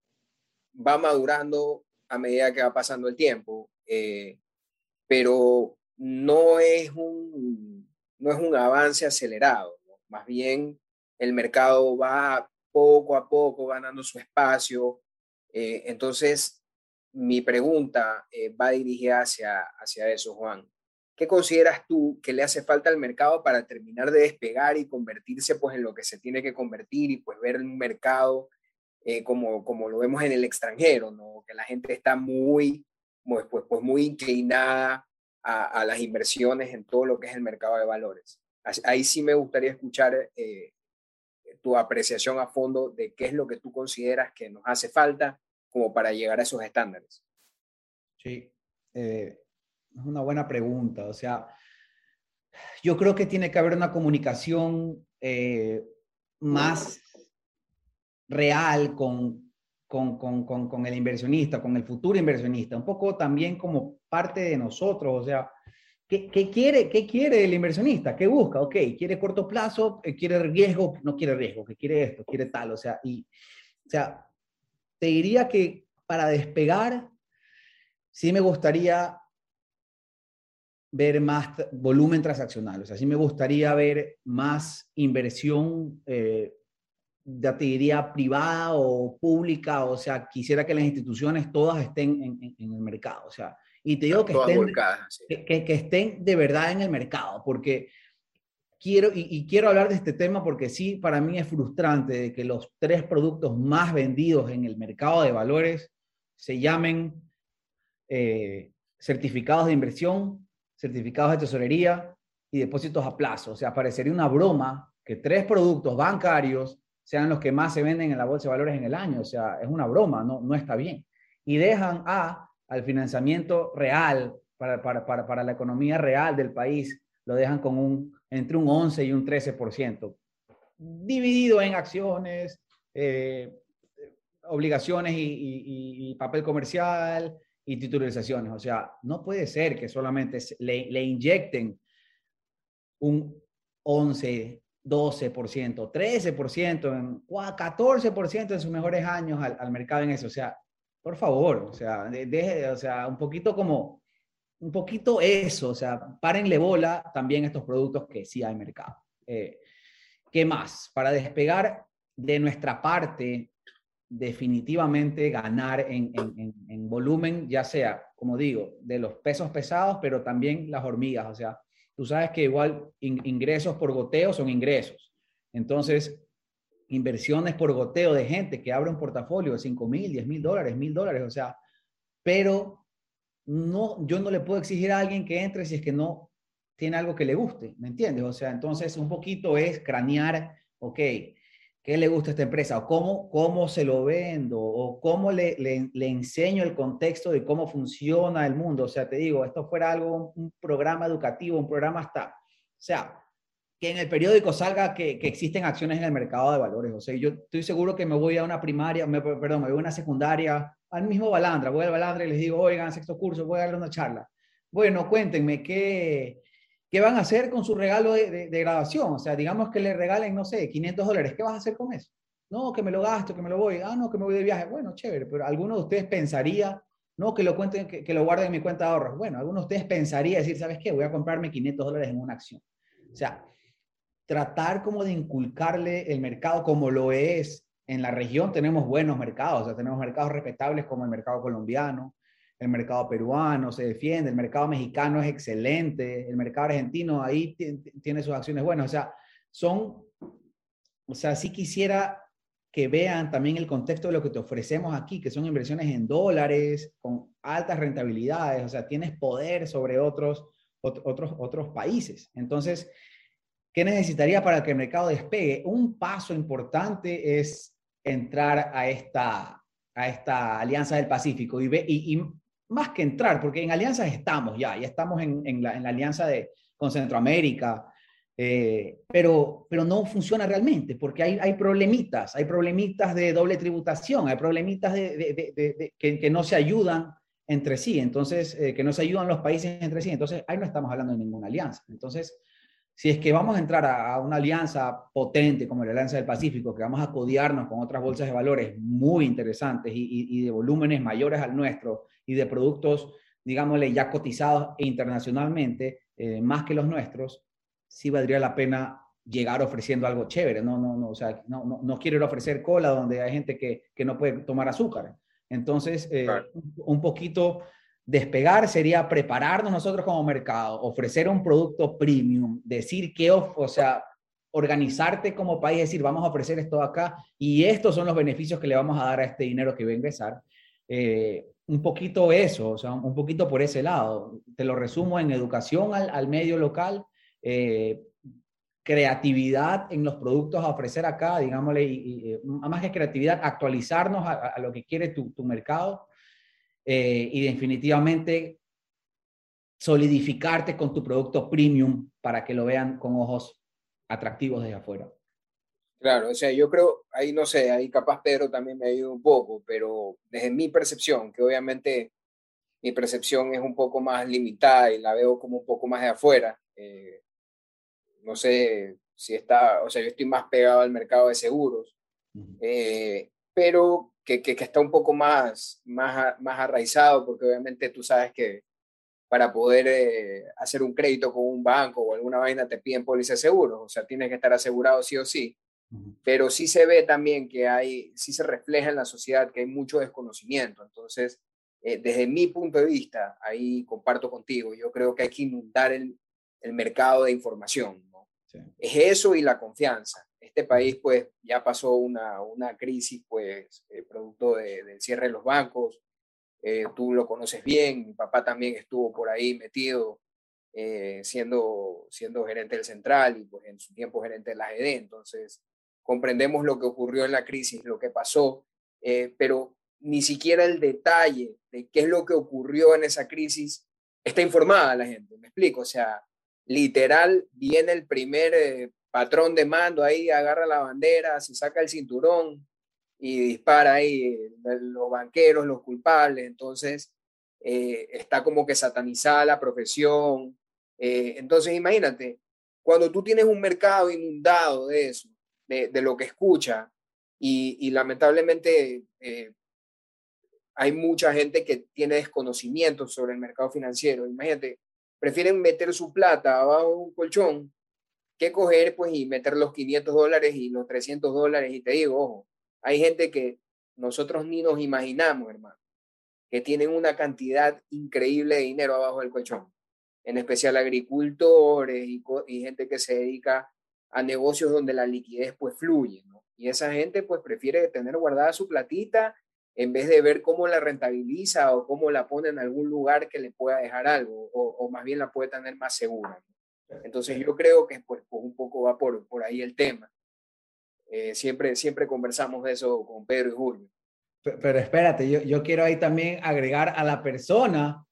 va madurando a medida que va pasando el tiempo, eh, pero no es un, no es un avance acelerado, más bien el mercado va poco a poco ganando su espacio. Eh, entonces, mi pregunta eh, va dirigida hacia, hacia eso, Juan. ¿Qué consideras tú que le hace falta al mercado para terminar de despegar y convertirse pues, en lo que se tiene que convertir y pues, ver un mercado eh, como, como lo vemos en el extranjero, ¿no? que la gente está muy, pues, pues, pues muy inclinada a, a, las inversiones en todo lo que es el mercado de valores? Ahí sí me gustaría escuchar eh, tu apreciación a fondo de qué es lo que tú consideras que nos hace falta como para llegar a esos estándares. Sí, eh, es una buena pregunta. O sea, yo creo que tiene que haber una comunicación eh, más real con, con, con, con, el inversionista, con el futuro inversionista, un poco también como parte de nosotros. O sea, ¿Qué, quiere, ¿Qué quiere el inversionista? ¿Qué busca? Ok, quiere corto plazo, eh, quiere riesgo, no quiere riesgo, que quiere esto, quiere tal, o sea, y, o sea, te diría que para despegar, sí me gustaría ver más volumen transaccional, o sea, sí me gustaría ver más inversión, eh, ya te diría privada o pública, o sea, quisiera que las instituciones todas estén en, en el mercado, o sea, y te digo que estén, que, que, estén de verdad en el mercado, porque quiero, y, quiero hablar de este tema porque sí, para mí es frustrante de que los tres productos más vendidos en el mercado de valores se llamen eh, certificados de inversión, certificados de tesorería y depósitos a plazo. O sea, parecería una broma que tres productos bancarios sean los que más se venden en la bolsa de valores en el año. O sea, es una broma, no, no está bien. Y dejan a al financiamiento real para, para, para, para, la economía real del país, lo dejan con un, entre un 11 y un 13%, dividido en acciones, eh, obligaciones y, papel comercial y titularizaciones. O sea, no puede ser que solamente le, le inyecten un 11, 12%, 13%, 14% en sus mejores años al, al mercado en eso. O sea, por favor, o sea, deje, o sea, un poquito como, un poquito eso, o sea, párenle bola también estos productos que sí hay mercado. Eh, ¿Qué más? Para despegar de nuestra parte, definitivamente ganar en, en, en, volumen, ya sea, como digo, de los pesos pesados, pero también las hormigas. O sea, tú sabes que igual ingresos por goteo son ingresos. Entonces, inversiones por goteo de gente que abre un portafolio de 5 mil, 10 mil dólares, mil dólares, o sea, pero no, yo no le puedo exigir a alguien que entre si es que no tiene algo que le guste, ¿me entiendes? O sea, entonces un poquito es cranear, ok, ¿qué le gusta esta empresa? O cómo, cómo se lo vendo, o cómo le, le, le enseño el contexto de cómo funciona el mundo. O sea, te digo, esto fuera algo, un programa educativo, un programa hasta, o sea, que en el periódico salga que, que, existen acciones en el mercado de valores. O sea, yo estoy seguro que me voy a una primaria, me, perdón, me voy a una secundaria, al mismo Balandra, voy al Balandra y les digo, oigan, sexto curso, voy a darle una charla. Bueno, cuéntenme qué, qué van a hacer con su regalo de, de, graduación. O sea, digamos que le regalen, no sé, 500 dólares. ¿Qué vas a hacer con eso? No, que me lo gasto, que me lo voy. Ah, no, que me voy de viaje. Bueno, chévere, pero alguno de ustedes pensaría, no, que lo cuenten, que, que lo guarden en mi cuenta de ahorros. Bueno, alguno de ustedes pensaría decir, ¿sabes qué? Voy a comprarme 500 dólares en una acción. O sea, tratar como de inculcarle el mercado como lo es. En la región tenemos buenos mercados, o sea, tenemos mercados respetables como el mercado colombiano, el mercado peruano se defiende, el mercado mexicano es excelente, el mercado argentino ahí tiene sus acciones buenas, o sea, son, o sea, sí quisiera que vean también el contexto de lo que te ofrecemos aquí, que son inversiones en dólares, con altas rentabilidades, o sea, tienes poder sobre otros, otros, otros países. Entonces, ¿Qué necesitaría para que el mercado despegue? Un paso importante es entrar a esta, a esta Alianza del Pacífico y, y, más que entrar, porque en alianzas estamos ya, ya estamos en, en, la, en la, alianza de, con Centroamérica, eh, pero, pero no funciona realmente, porque hay, hay problemitas, hay problemitas de doble tributación, hay problemitas de, de, de que, que, no se ayudan entre sí, entonces, eh, que no se ayudan los países entre sí, entonces ahí no estamos hablando de ninguna alianza. Entonces, si es que vamos a entrar a, una alianza potente como la Alianza del Pacífico, que vamos a codiarnos con otras bolsas de valores muy interesantes y, de volúmenes mayores al nuestro y de productos, digámosle, ya cotizados internacionalmente, eh, más que los nuestros, sí valdría la pena llegar ofreciendo algo chévere. No, no, no, o sea, no, no, no quiero ir a ofrecer cola donde hay gente que, que no puede tomar azúcar. Entonces, eh, un poquito despegar sería prepararnos nosotros como mercado, ofrecer un producto premium, decir que, o sea, organizarte como país, decir, vamos a ofrecer esto acá y estos son los beneficios que le vamos a dar a este dinero que va a ingresar. Eh, un poquito eso, o sea, un poquito por ese lado. Te lo resumo en educación al, medio local, eh, creatividad en los productos a ofrecer acá, digámosle, y, eh, más que creatividad, actualizarnos a, lo que quiere tu, mercado y definitivamente solidificarte con tu producto premium para que lo vean con ojos atractivos desde afuera. Claro, o sea, yo creo, ahí no sé, ahí capaz Pedro también me ayuda un poco, pero desde mi percepción, que obviamente mi percepción es un poco más limitada y la veo como un poco más de afuera, eh, no sé si está, o sea, yo estoy más pegado al mercado de seguros, eh, pero que, que, está un poco más, más, más arraizado, porque obviamente tú sabes que para poder eh, hacer un crédito con un banco o alguna vaina te piden póliza de seguros, o sea, tienes que estar asegurado sí o sí. Pero sí se ve también que hay, sí se refleja en la sociedad que hay mucho desconocimiento. Entonces, eh, desde mi punto de vista, ahí comparto contigo, yo creo que hay que inundar el, el mercado de información. Es eso y la confianza. Este país, pues, ya pasó una, una crisis, pues, eh, producto de, del cierre de los bancos. Eh, tú lo conoces bien, mi papá también estuvo por ahí metido siendo, siendo gerente del central y pues en su tiempo gerente de la GD. Entonces, comprendemos lo que ocurrió en la crisis, lo que pasó, eh, pero ni siquiera el detalle de qué es lo que ocurrió en esa crisis está informada la gente, me explico, o sea, literal viene el primer eh, patrón de mando ahí, agarra la bandera, se saca el cinturón y dispara ahí eh, los banqueros, los culpables, entonces está como que satanizada la profesión. entonces imagínate, cuando tú tienes un mercado inundado de eso, de, lo que escucha y, lamentablemente eh, hay mucha gente que tiene desconocimiento sobre el mercado financiero. Imagínate, prefieren meter su plata abajo un colchón que coger pues y meter los 500 dólares y los 300 dólares. Y te digo, ojo, hay gente que nosotros ni nos imaginamos, hermano, que tienen una cantidad increíble de dinero abajo del colchón, en especial agricultores y, gente que se dedica a negocios donde la liquidez pues fluye. Y esa gente pues prefiere tener guardada su platita en vez de ver cómo la rentabiliza o cómo la pone en algún lugar que le pueda dejar algo o, más bien la puede tener más segura. Entonces yo creo que pues, pues, un poco va por, por ahí el tema. Eh, siempre, siempre conversamos de eso con Pedro y Julio. Pero, espérate, yo, yo quiero ahí también agregar a la persona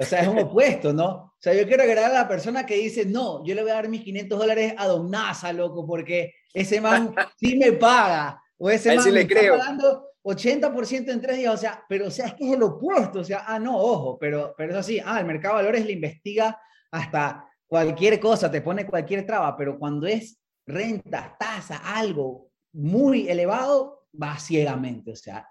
o sea, es un opuesto, ¿no? O sea, yo quiero agregar a la persona que dice, no, yo le voy a dar mis 500 dólares a Don Nasa, loco, porque ese man sí me paga. O ese man me está pagando 80% en tres días. O sea, pero o sea, es que es el opuesto. O sea, ah, no, ojo, pero, pero eso sí, ah, el mercado de valores le investiga hasta cualquier cosa, te pone cualquier traba, pero cuando es renta, tasa, algo muy elevado, va ciegamente. O sea,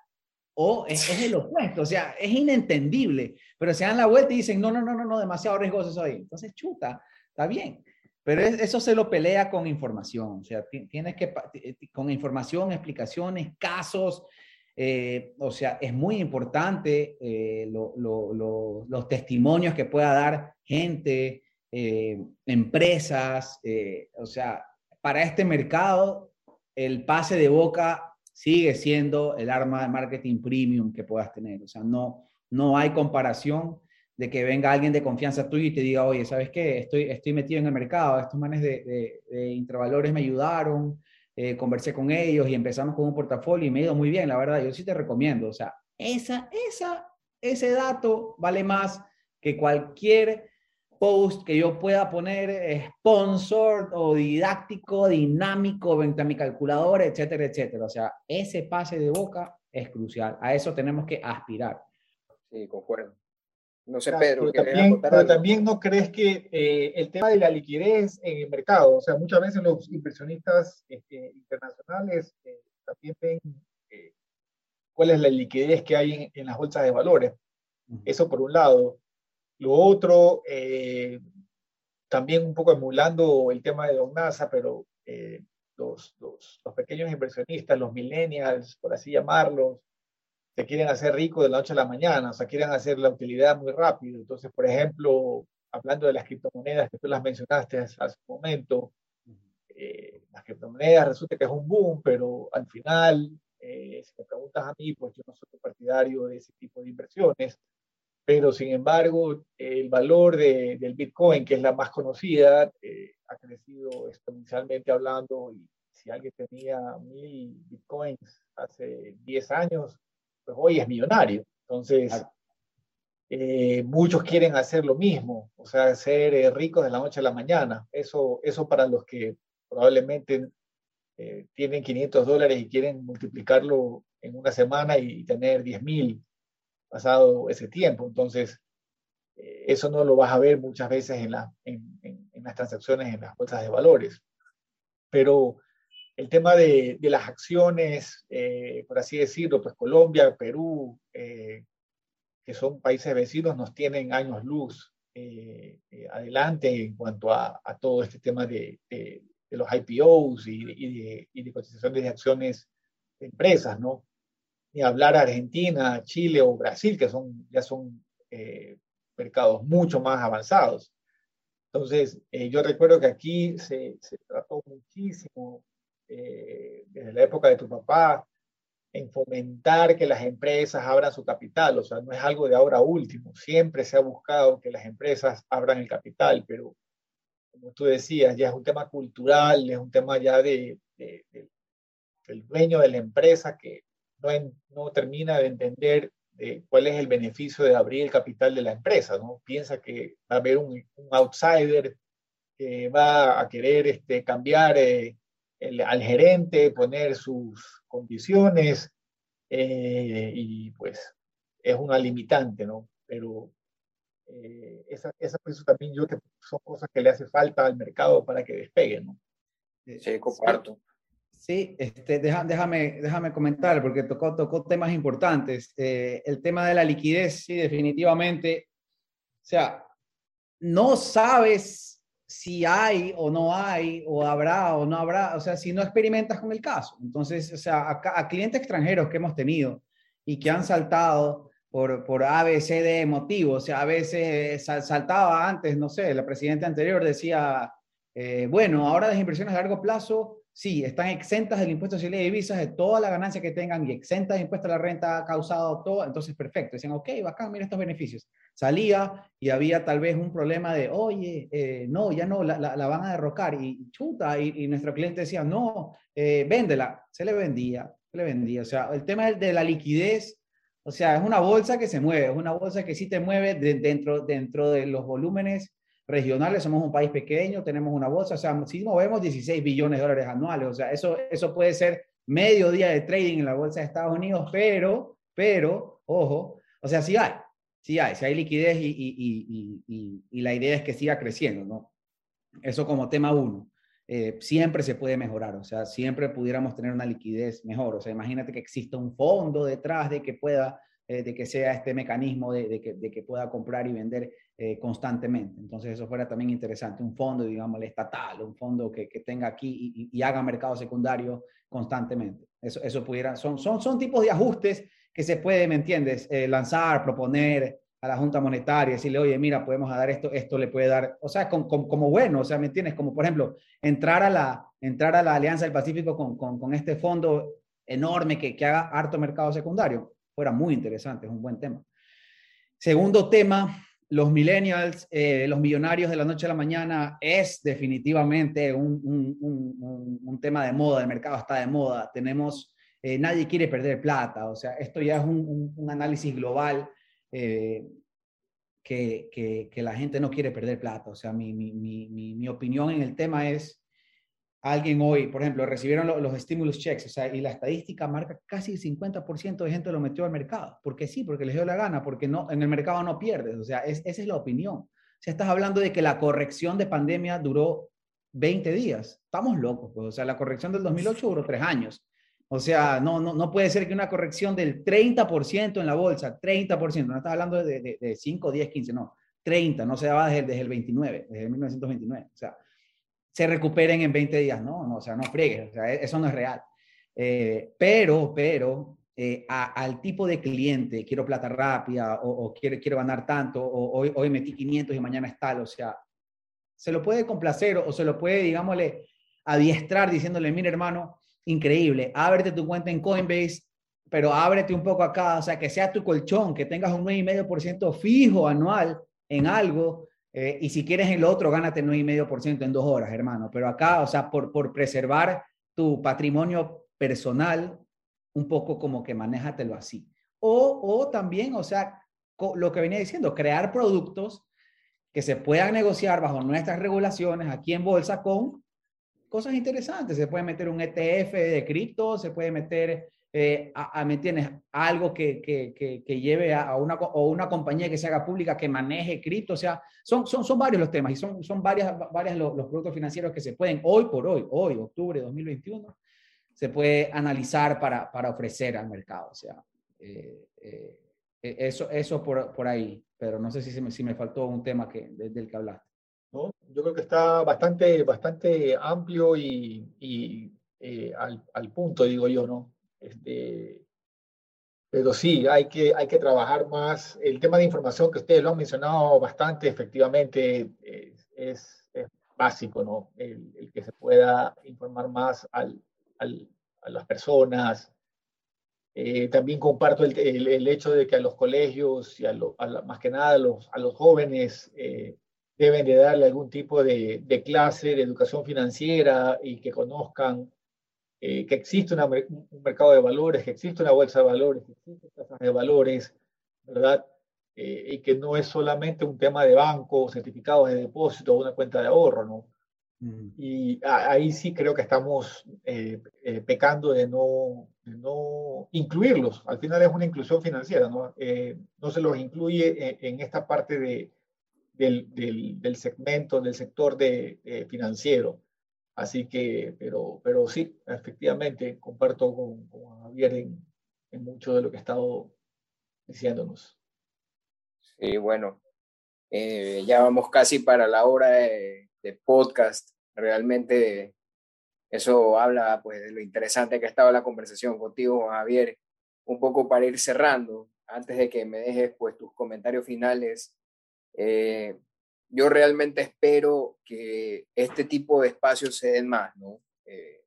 o es, el opuesto, o sea, es inentendible, pero se dan la vuelta y dicen, no, no, no, no, no, demasiado riesgoso ahí. Entonces, chuta, está bien, pero eso se lo pelea con información, o sea, tienes que, con información, explicaciones, casos, eh, o sea, es muy importante eh, los testimonios que pueda dar gente, eh, empresas, o sea, para este mercado, el pase de boca sigue siendo el arma de marketing premium que puedas tener. O sea, no, no hay comparación de que venga alguien de confianza tuyo y te diga, oye, ¿sabes qué? Estoy, estoy metido en el mercado, estos manes de, de, intravalores me ayudaron, eh, conversé con ellos y empezamos con un portafolio y me ha ido muy bien, la verdad, yo sí te recomiendo. O sea, esa, esa, ese dato vale más que cualquier post que yo pueda poner sponsor o didáctico, dinámico, venta mi calculadora, etcétera, etcétera. O sea, ese pase de boca es crucial. A eso tenemos que aspirar. Sí, concuerdo. No sé, Pedro, pero, también, pero también, no crees que eh, el tema de la liquidez en el mercado, o sea, muchas veces los inversionistas este, internacionales eh, también ven eh, cuál es la liquidez que hay en, en las bolsas de valores. Eso por un lado. Lo otro, eh, también un poco emulando el tema de Don NASA, pero eh, los, los, pequeños inversionistas, los millennials, por así llamarlos, se quieren hacer ricos de la noche a la mañana, o sea, quieren hacer la utilidad muy rápido. Entonces, por ejemplo, hablando de las criptomonedas que tú las mencionaste hace un momento, eh, las criptomonedas resulta que es un boom, pero al final, eh, si me preguntas a mí, pues yo no soy partidario de ese tipo de inversiones, pero sin embargo, el valor de, del Bitcoin, que es la más conocida, eh, ha crecido exponencialmente hablando y si alguien tenía mil Bitcoins hace 10 años, pues hoy es millonario. Entonces, eh, muchos quieren hacer lo mismo, o sea, ser ricos de la noche a la mañana. Eso, eso para los que probablemente eh, tienen 500 dólares y quieren multiplicarlo en una semana y tener 10 mil pasado ese tiempo. Entonces, eh, eso no lo vas a ver muchas veces en, la, en, las transacciones en las bolsas de valores. Pero el tema de, las acciones, eh, por así decirlo, pues Colombia, Perú, que son países vecinos, nos tienen años luz adelante en cuanto a, todo este tema de, de los IPOs y, de, y de cotizaciones de acciones de empresas, ¿no? Ni hablar Argentina, Chile o Brasil, que son, ya son eh, mercados mucho más avanzados. Entonces, eh, yo recuerdo que aquí se, se trató muchísimo, eh, desde la época de tu papá, en fomentar que las empresas abran su capital. O sea, no es algo de ahora último. Siempre se ha buscado que las empresas abran el capital, pero como tú decías, ya es un tema cultural, es un tema ya de, del dueño de la empresa que no, no termina de entender de cuál es el beneficio de abrir el capital de la empresa, ¿no? Piensa que va a haber un, outsider que va a querer este, cambiar eh, al gerente, poner sus condiciones eh, y pues es una limitante, ¿no? Pero eh, esa, esa pienso también yo que son cosas que le hace falta al mercado para que despegue, ¿no? Sí, comparto. Sí, este, déjame, déjame comentar, porque tocó, tocó temas importantes. Eh, el tema de la liquidez, sí, definitivamente. O sea, no sabes si hay o no hay, o habrá o no habrá, o sea, si no experimentas con el caso. Entonces, o sea, a, a clientes extranjeros que hemos tenido y que han saltado por, por A, B, motivos. O sea, a veces saltaba antes, no sé, la presidenta anterior decía, eh, bueno, ahora las inversiones a largo plazo, sí, están exentas del impuesto social de divisas de toda la ganancia que tengan y exentas de impuesto a la renta causado todo, entonces perfecto. Decían, ok, bacán, mira estos beneficios. Salía y había tal vez un problema de, oye, eh, no, ya no, la, la, van a derrocar y chuta, y, nuestro cliente decía, no, eh, véndela, se le vendía, se le vendía. O sea, el tema de la liquidez o sea, es una bolsa que se mueve, es una bolsa que sí te mueve dentro, dentro de los volúmenes regionales. Somos un país pequeño, tenemos una bolsa, o sea, si movemos 16 billones de dólares anuales, o sea, eso, eso puede ser medio día de trading en la bolsa de Estados Unidos, pero, pero, ojo, o sea, sí hay, sí hay, sí hay liquidez y, y, y, y la idea es que siga creciendo, ¿no? Eso como tema uno. Eh, siempre se puede mejorar, o sea, siempre pudiéramos tener una liquidez mejor, o sea, imagínate que exista un fondo detrás de que pueda, eh, de que sea este mecanismo de, que, de, que, pueda comprar y vender eh, constantemente. Entonces eso fuera también interesante, un fondo, digamos, estatal, un fondo que, que tenga aquí y, haga mercado secundario constantemente. Eso, eso pudiera, son, son, son tipos de ajustes que se puede, ¿me entiendes? lanzar, proponer, a la Junta Monetaria, decirle, oye, mira, podemos dar esto, esto le puede dar, o sea, como, como, bueno, o sea, ¿me entiendes? Como por ejemplo, entrar a la, entrar a la Alianza del Pacífico con, con, con este fondo enorme que, que, haga harto mercado secundario, fuera muy interesante, es un buen tema. Segundo tema, los millennials, eh, los millonarios de la noche a la mañana, es definitivamente un, un, un, tema de moda, el mercado está de moda, tenemos, eh, nadie quiere perder plata, o sea, esto ya es un, análisis global eh, que, que, que, la gente no quiere perder plata. O sea, mi, mi, mi, mi, opinión en el tema es, alguien hoy, por ejemplo, recibieron los, los stimulus checks, o sea, y la estadística marca casi el 50% de gente lo metió al mercado. porque sí? Porque les dio la gana, porque no, en el mercado no pierdes. O sea, es, esa es la opinión. O sea, estás hablando de que la corrección de pandemia duró 20 días. Estamos locos, pues. O sea, la corrección del 2008 duró tres años. O sea, no, no, no puede ser que una corrección del 30% en la bolsa, 30%, no estás hablando de, de, de 5, 10, 15, no, 30, no se daba desde, desde, el 29, desde 1929. O sea, se recuperen en 20 días. No, no, o sea, no friegues, e, eso no es real. Eh, pero, pero, eh, al tipo de cliente, quiero plata rápida o, quiero, quiero ganar tanto, o hoy, hoy metí 500 y mañana es tal, o sea, se lo puede complacer o, se lo puede, digámosle, adiestrar diciéndole, mira hermano, increíble, ábrete tu cuenta en Coinbase, pero ábrete un poco acá, o sea, que sea tu colchón, que tengas un 9,5% fijo anual en algo, eh, y si quieres en lo otro, gánate 9,5% en dos horas, hermano. Pero acá, o sea, por, por preservar tu patrimonio personal, un poco como que manéjatelo así. O, o también, o sea, lo que venía diciendo, crear productos que se puedan negociar bajo nuestras regulaciones aquí en bolsa con cosas interesantes. Se puede meter un ETF de cripto, se puede meter eh, a, ¿me entiendes? Algo que, que, que, lleve a, una, o una compañía que se haga pública que maneje cripto, o sea, son, son, son varios los temas y son, son varias, varias los, los, productos financieros que se pueden hoy por hoy, hoy, octubre de 2021, se puede analizar para, para ofrecer al mercado, o sea, eh, eh, eso, eso por, por, ahí, pero no sé si, me, si me faltó un tema que, del que hablaste. No, yo creo que está bastante, bastante amplio y, y al, al punto, digo yo, ¿no? Este, pero sí, hay que, hay que trabajar más. El tema de información que ustedes lo han mencionado bastante, efectivamente, es, básico, ¿no? El, que se pueda informar más al, a las personas. Eh, también comparto el, el, hecho de que a los colegios y a, más que nada a los, a los jóvenes eh, deben de darle algún tipo de, de clase de educación financiera y que conozcan eh, que existe un mercado de valores, que existe una bolsa de valores, que existen tasas de valores, ¿verdad? Eh, y que no es solamente un tema de banco, certificados de depósito o una cuenta de ahorro, ¿no? Y ahí sí creo que estamos eh, pecando de no, no incluirlos. Al final es una inclusión financiera, ¿no? no se los incluye en, esta parte de, del, del, del, segmento, del sector de, financiero. Así que, pero, pero sí, efectivamente, comparto con, Javier en, mucho de lo que ha estado diciéndonos. Sí, bueno, eh, ya vamos casi para la hora de, podcast. Realmente eso habla pues de lo interesante que ha estado la conversación contigo, Javier. Un poco para ir cerrando, antes de que me dejes pues tus comentarios finales. Eh, yo realmente espero que este tipo de espacios se den más, ¿no? Eh,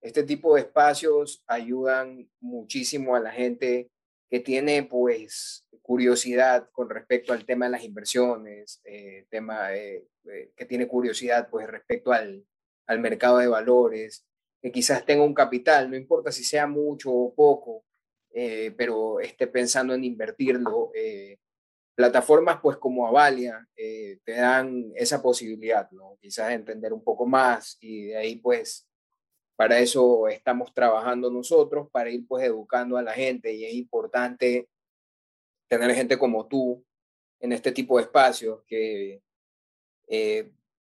este tipo de espacios ayudan muchísimo a la gente que tiene, pues, curiosidad con respecto al tema de las inversiones, eh, tema que tiene curiosidad, pues, respecto al, al mercado de valores, que quizás tenga un capital, no importa si sea mucho o poco, eh, pero esté pensando en invertirlo plataformas pues como Avalia eh, te dan esa posibilidad, ¿no? Quizás entender un poco más y de ahí pues para eso estamos trabajando nosotros, para ir pues educando a la gente y es importante tener gente como tú en este tipo de espacios que, eh,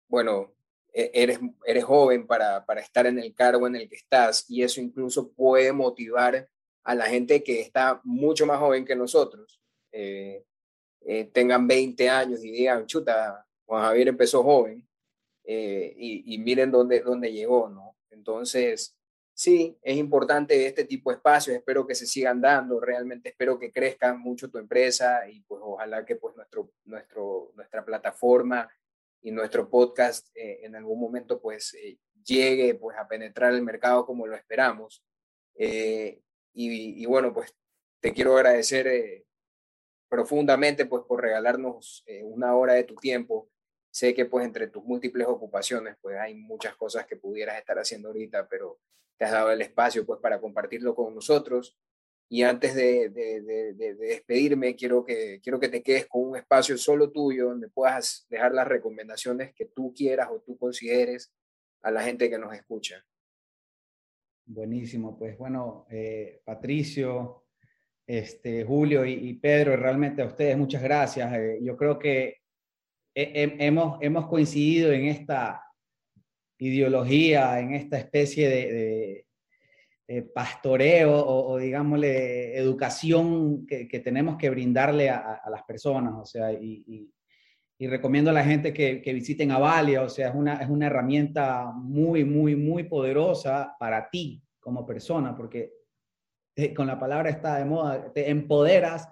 bueno, e-, eres, eres joven para, para estar en el cargo en el que estás y eso incluso puede motivar a la gente que está mucho más joven que nosotros. Eh, eh, tengan 20 años y digan, chuta, Juan Javier empezó joven eh, y, miren dónde, dónde llegó, ¿no? Entonces, sí, es importante este tipo de espacios, espero que se sigan dando, realmente espero que crezca mucho tu empresa y pues ojalá que pues nuestro, nuestro, nuestra plataforma y nuestro podcast eh, en algún momento pues llegue pues a penetrar el mercado como lo esperamos. y, y, bueno, pues te quiero agradecer profundamente pues por regalarnos eh, una hora de tu tiempo. Sé que pues entre tus múltiples ocupaciones pues hay muchas cosas que pudieras estar haciendo ahorita, pero te has dado el espacio pues para compartirlo con nosotros. Y antes de, de, de, despedirme, quiero que, quiero que te quedes con un espacio solo tuyo donde puedas dejar las recomendaciones que tú quieras o tú consideres a la gente que nos escucha. Buenísimo, pues bueno, eh, Patricio, este, Julio y, Pedro, realmente a ustedes muchas gracias. Eh, yo creo que hemos, hemos coincidido en esta ideología, en esta especie de, pastoreo o, digámosle, educación que, tenemos que brindarle a, las personas. O sea, y, y recomiendo a la gente que, que visiten Avalia, o sea, es una, es una herramienta muy, muy, muy poderosa para ti como persona, porque eh, con la palabra está de moda, te empoderas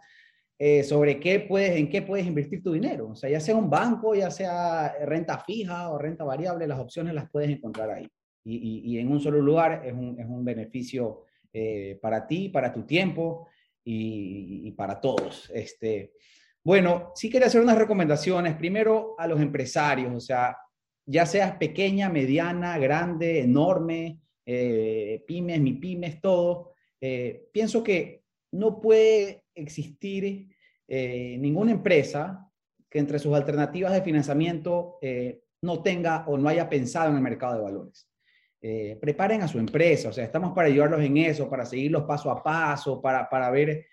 eh, sobre qué puedes, en qué puedes invertir tu dinero. O sea, ya sea un banco, ya sea renta fija o renta variable, las opciones las puedes encontrar ahí. Y, y, en un solo lugar es un, es un beneficio eh, para ti, para tu tiempo y, para todos. Este, bueno, sí quería hacer unas recomendaciones. Primero a los empresarios, o sea, ya seas pequeña, mediana, grande, enorme, eh, pymes, mi pymes, todo. Pienso que no puede existir eh, ninguna empresa que entre sus alternativas de financiamiento eh, no tenga o no haya pensado en el mercado de valores. Eh, preparen a su empresa, o sea, estamos para ayudarlos en eso, para seguirlos paso a paso, para, para ver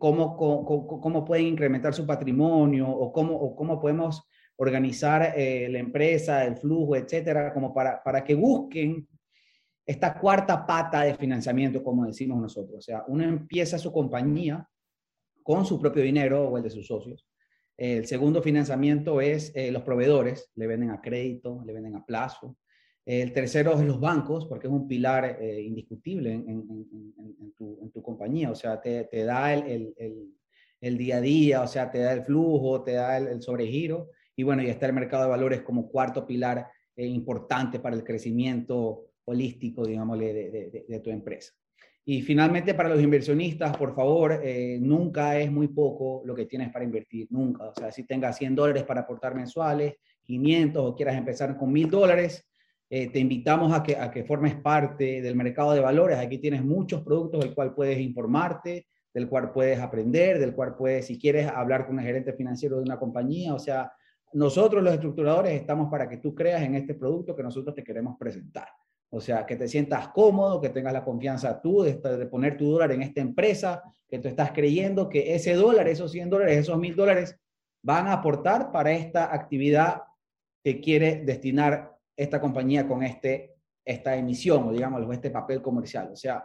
cómo, cómo, cómo, pueden incrementar su patrimonio o cómo, o cómo podemos organizar la empresa, el flujo, etcétera, como para, para que busquen esta cuarta pata de financiamiento, como decimos nosotros. O sea, uno empieza su compañía con su propio dinero o el de sus socios. El segundo financiamiento es eh, los proveedores, le venden a crédito, le venden a plazo. El tercero es los bancos, porque es un pilar eh, indiscutible en, tu, compañía, o sea, te, da el, día a día, o sea, te da el flujo, te da el, sobregiro. Y bueno, y está el mercado de valores como cuarto pilar eh, importante para el crecimiento holístico, digámosle, de, tu empresa. Y finalmente, para los inversionistas, por favor, eh, nunca es muy poco lo que tienes para invertir, nunca. O sea, si tengas 100 dólares para aportar mensuales, 500 o quieras empezar con 1000 dólares, eh, te invitamos a que, a que formes parte del mercado de valores. Aquí tienes muchos productos del cual puedes informarte, del cual puedes aprender, del cual puedes, si quieres, hablar con un gerente financiero de una compañía. O sea, nosotros los estructuradores estamos para que tú creas en este producto que nosotros te queremos presentar. O sea, que te sientas cómodo, que tengas la confianza tú de, poner tu dólar en esta empresa, que tú estás creyendo que ese dólar, esos 100 dólares, esos 1000 dólares van a aportar para esta actividad que quiere destinar esta compañía con este, esta emisión o digamos este papel comercial. O sea,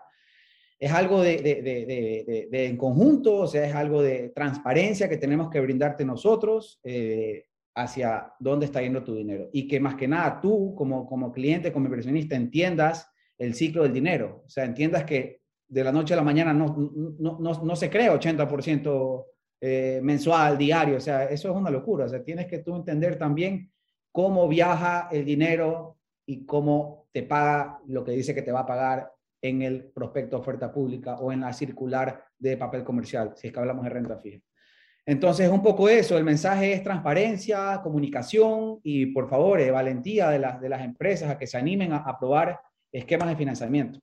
es algo de, de, de, en conjunto, o sea, es algo de transparencia que tenemos que brindarte nosotros. Eh, hacia dónde está yendo tu dinero. Y que más que nada tú, como, como cliente, como inversionista, entiendas el ciclo del dinero. O sea, entiendas que de la noche a la mañana no, no, no, no se crea 80% eh, mensual, diario. O sea, eso es una locura. O sea, tienes que tú entender también cómo viaja el dinero y cómo te paga lo que dice que te va a pagar en el prospecto oferta pública o en la circular de papel comercial, si es que hablamos de renta fija. Entonces, un poco eso, el mensaje es transparencia, comunicación y, por favor, eh, valentía de, las de las empresas a que se animen a, a probar esquemas de financiamiento.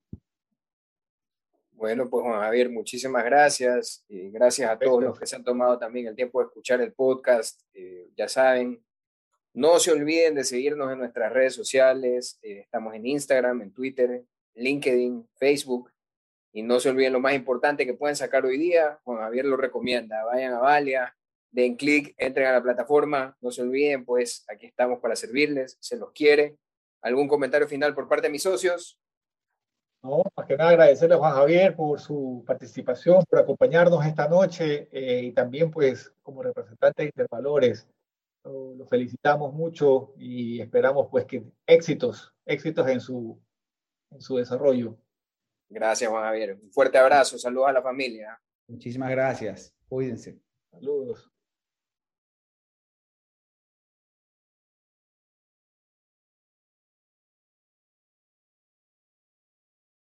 Bueno, pues Juan Javier, muchísimas gracias. y gracias a todos los que se han tomado también el tiempo de escuchar el podcast. Eh, ya saben, no se olviden de seguirnos en nuestras redes sociales. Eh, estamos en Instagram, en Twitter, LinkedIn, Facebook. Y no se olviden lo más importante que pueden sacar hoy día, Juan Javier lo recomienda, vayan a Valia, den clic, entren a la plataforma, no se olviden, pues aquí estamos para servirles, se los quiere. ¿Algún comentario final por parte de mis socios? No, más que nada agradecerle a Juan Javier por su participación, por acompañarnos esta noche eh, y también pues como representante de Intervalores. Lo, felicitamos mucho y esperamos pues que éxitos, éxitos en su, en su desarrollo. Gracias, Juan Javier. Un fuerte abrazo. Saludos a la familia. Muchísimas gracias. Cuídense. Saludos.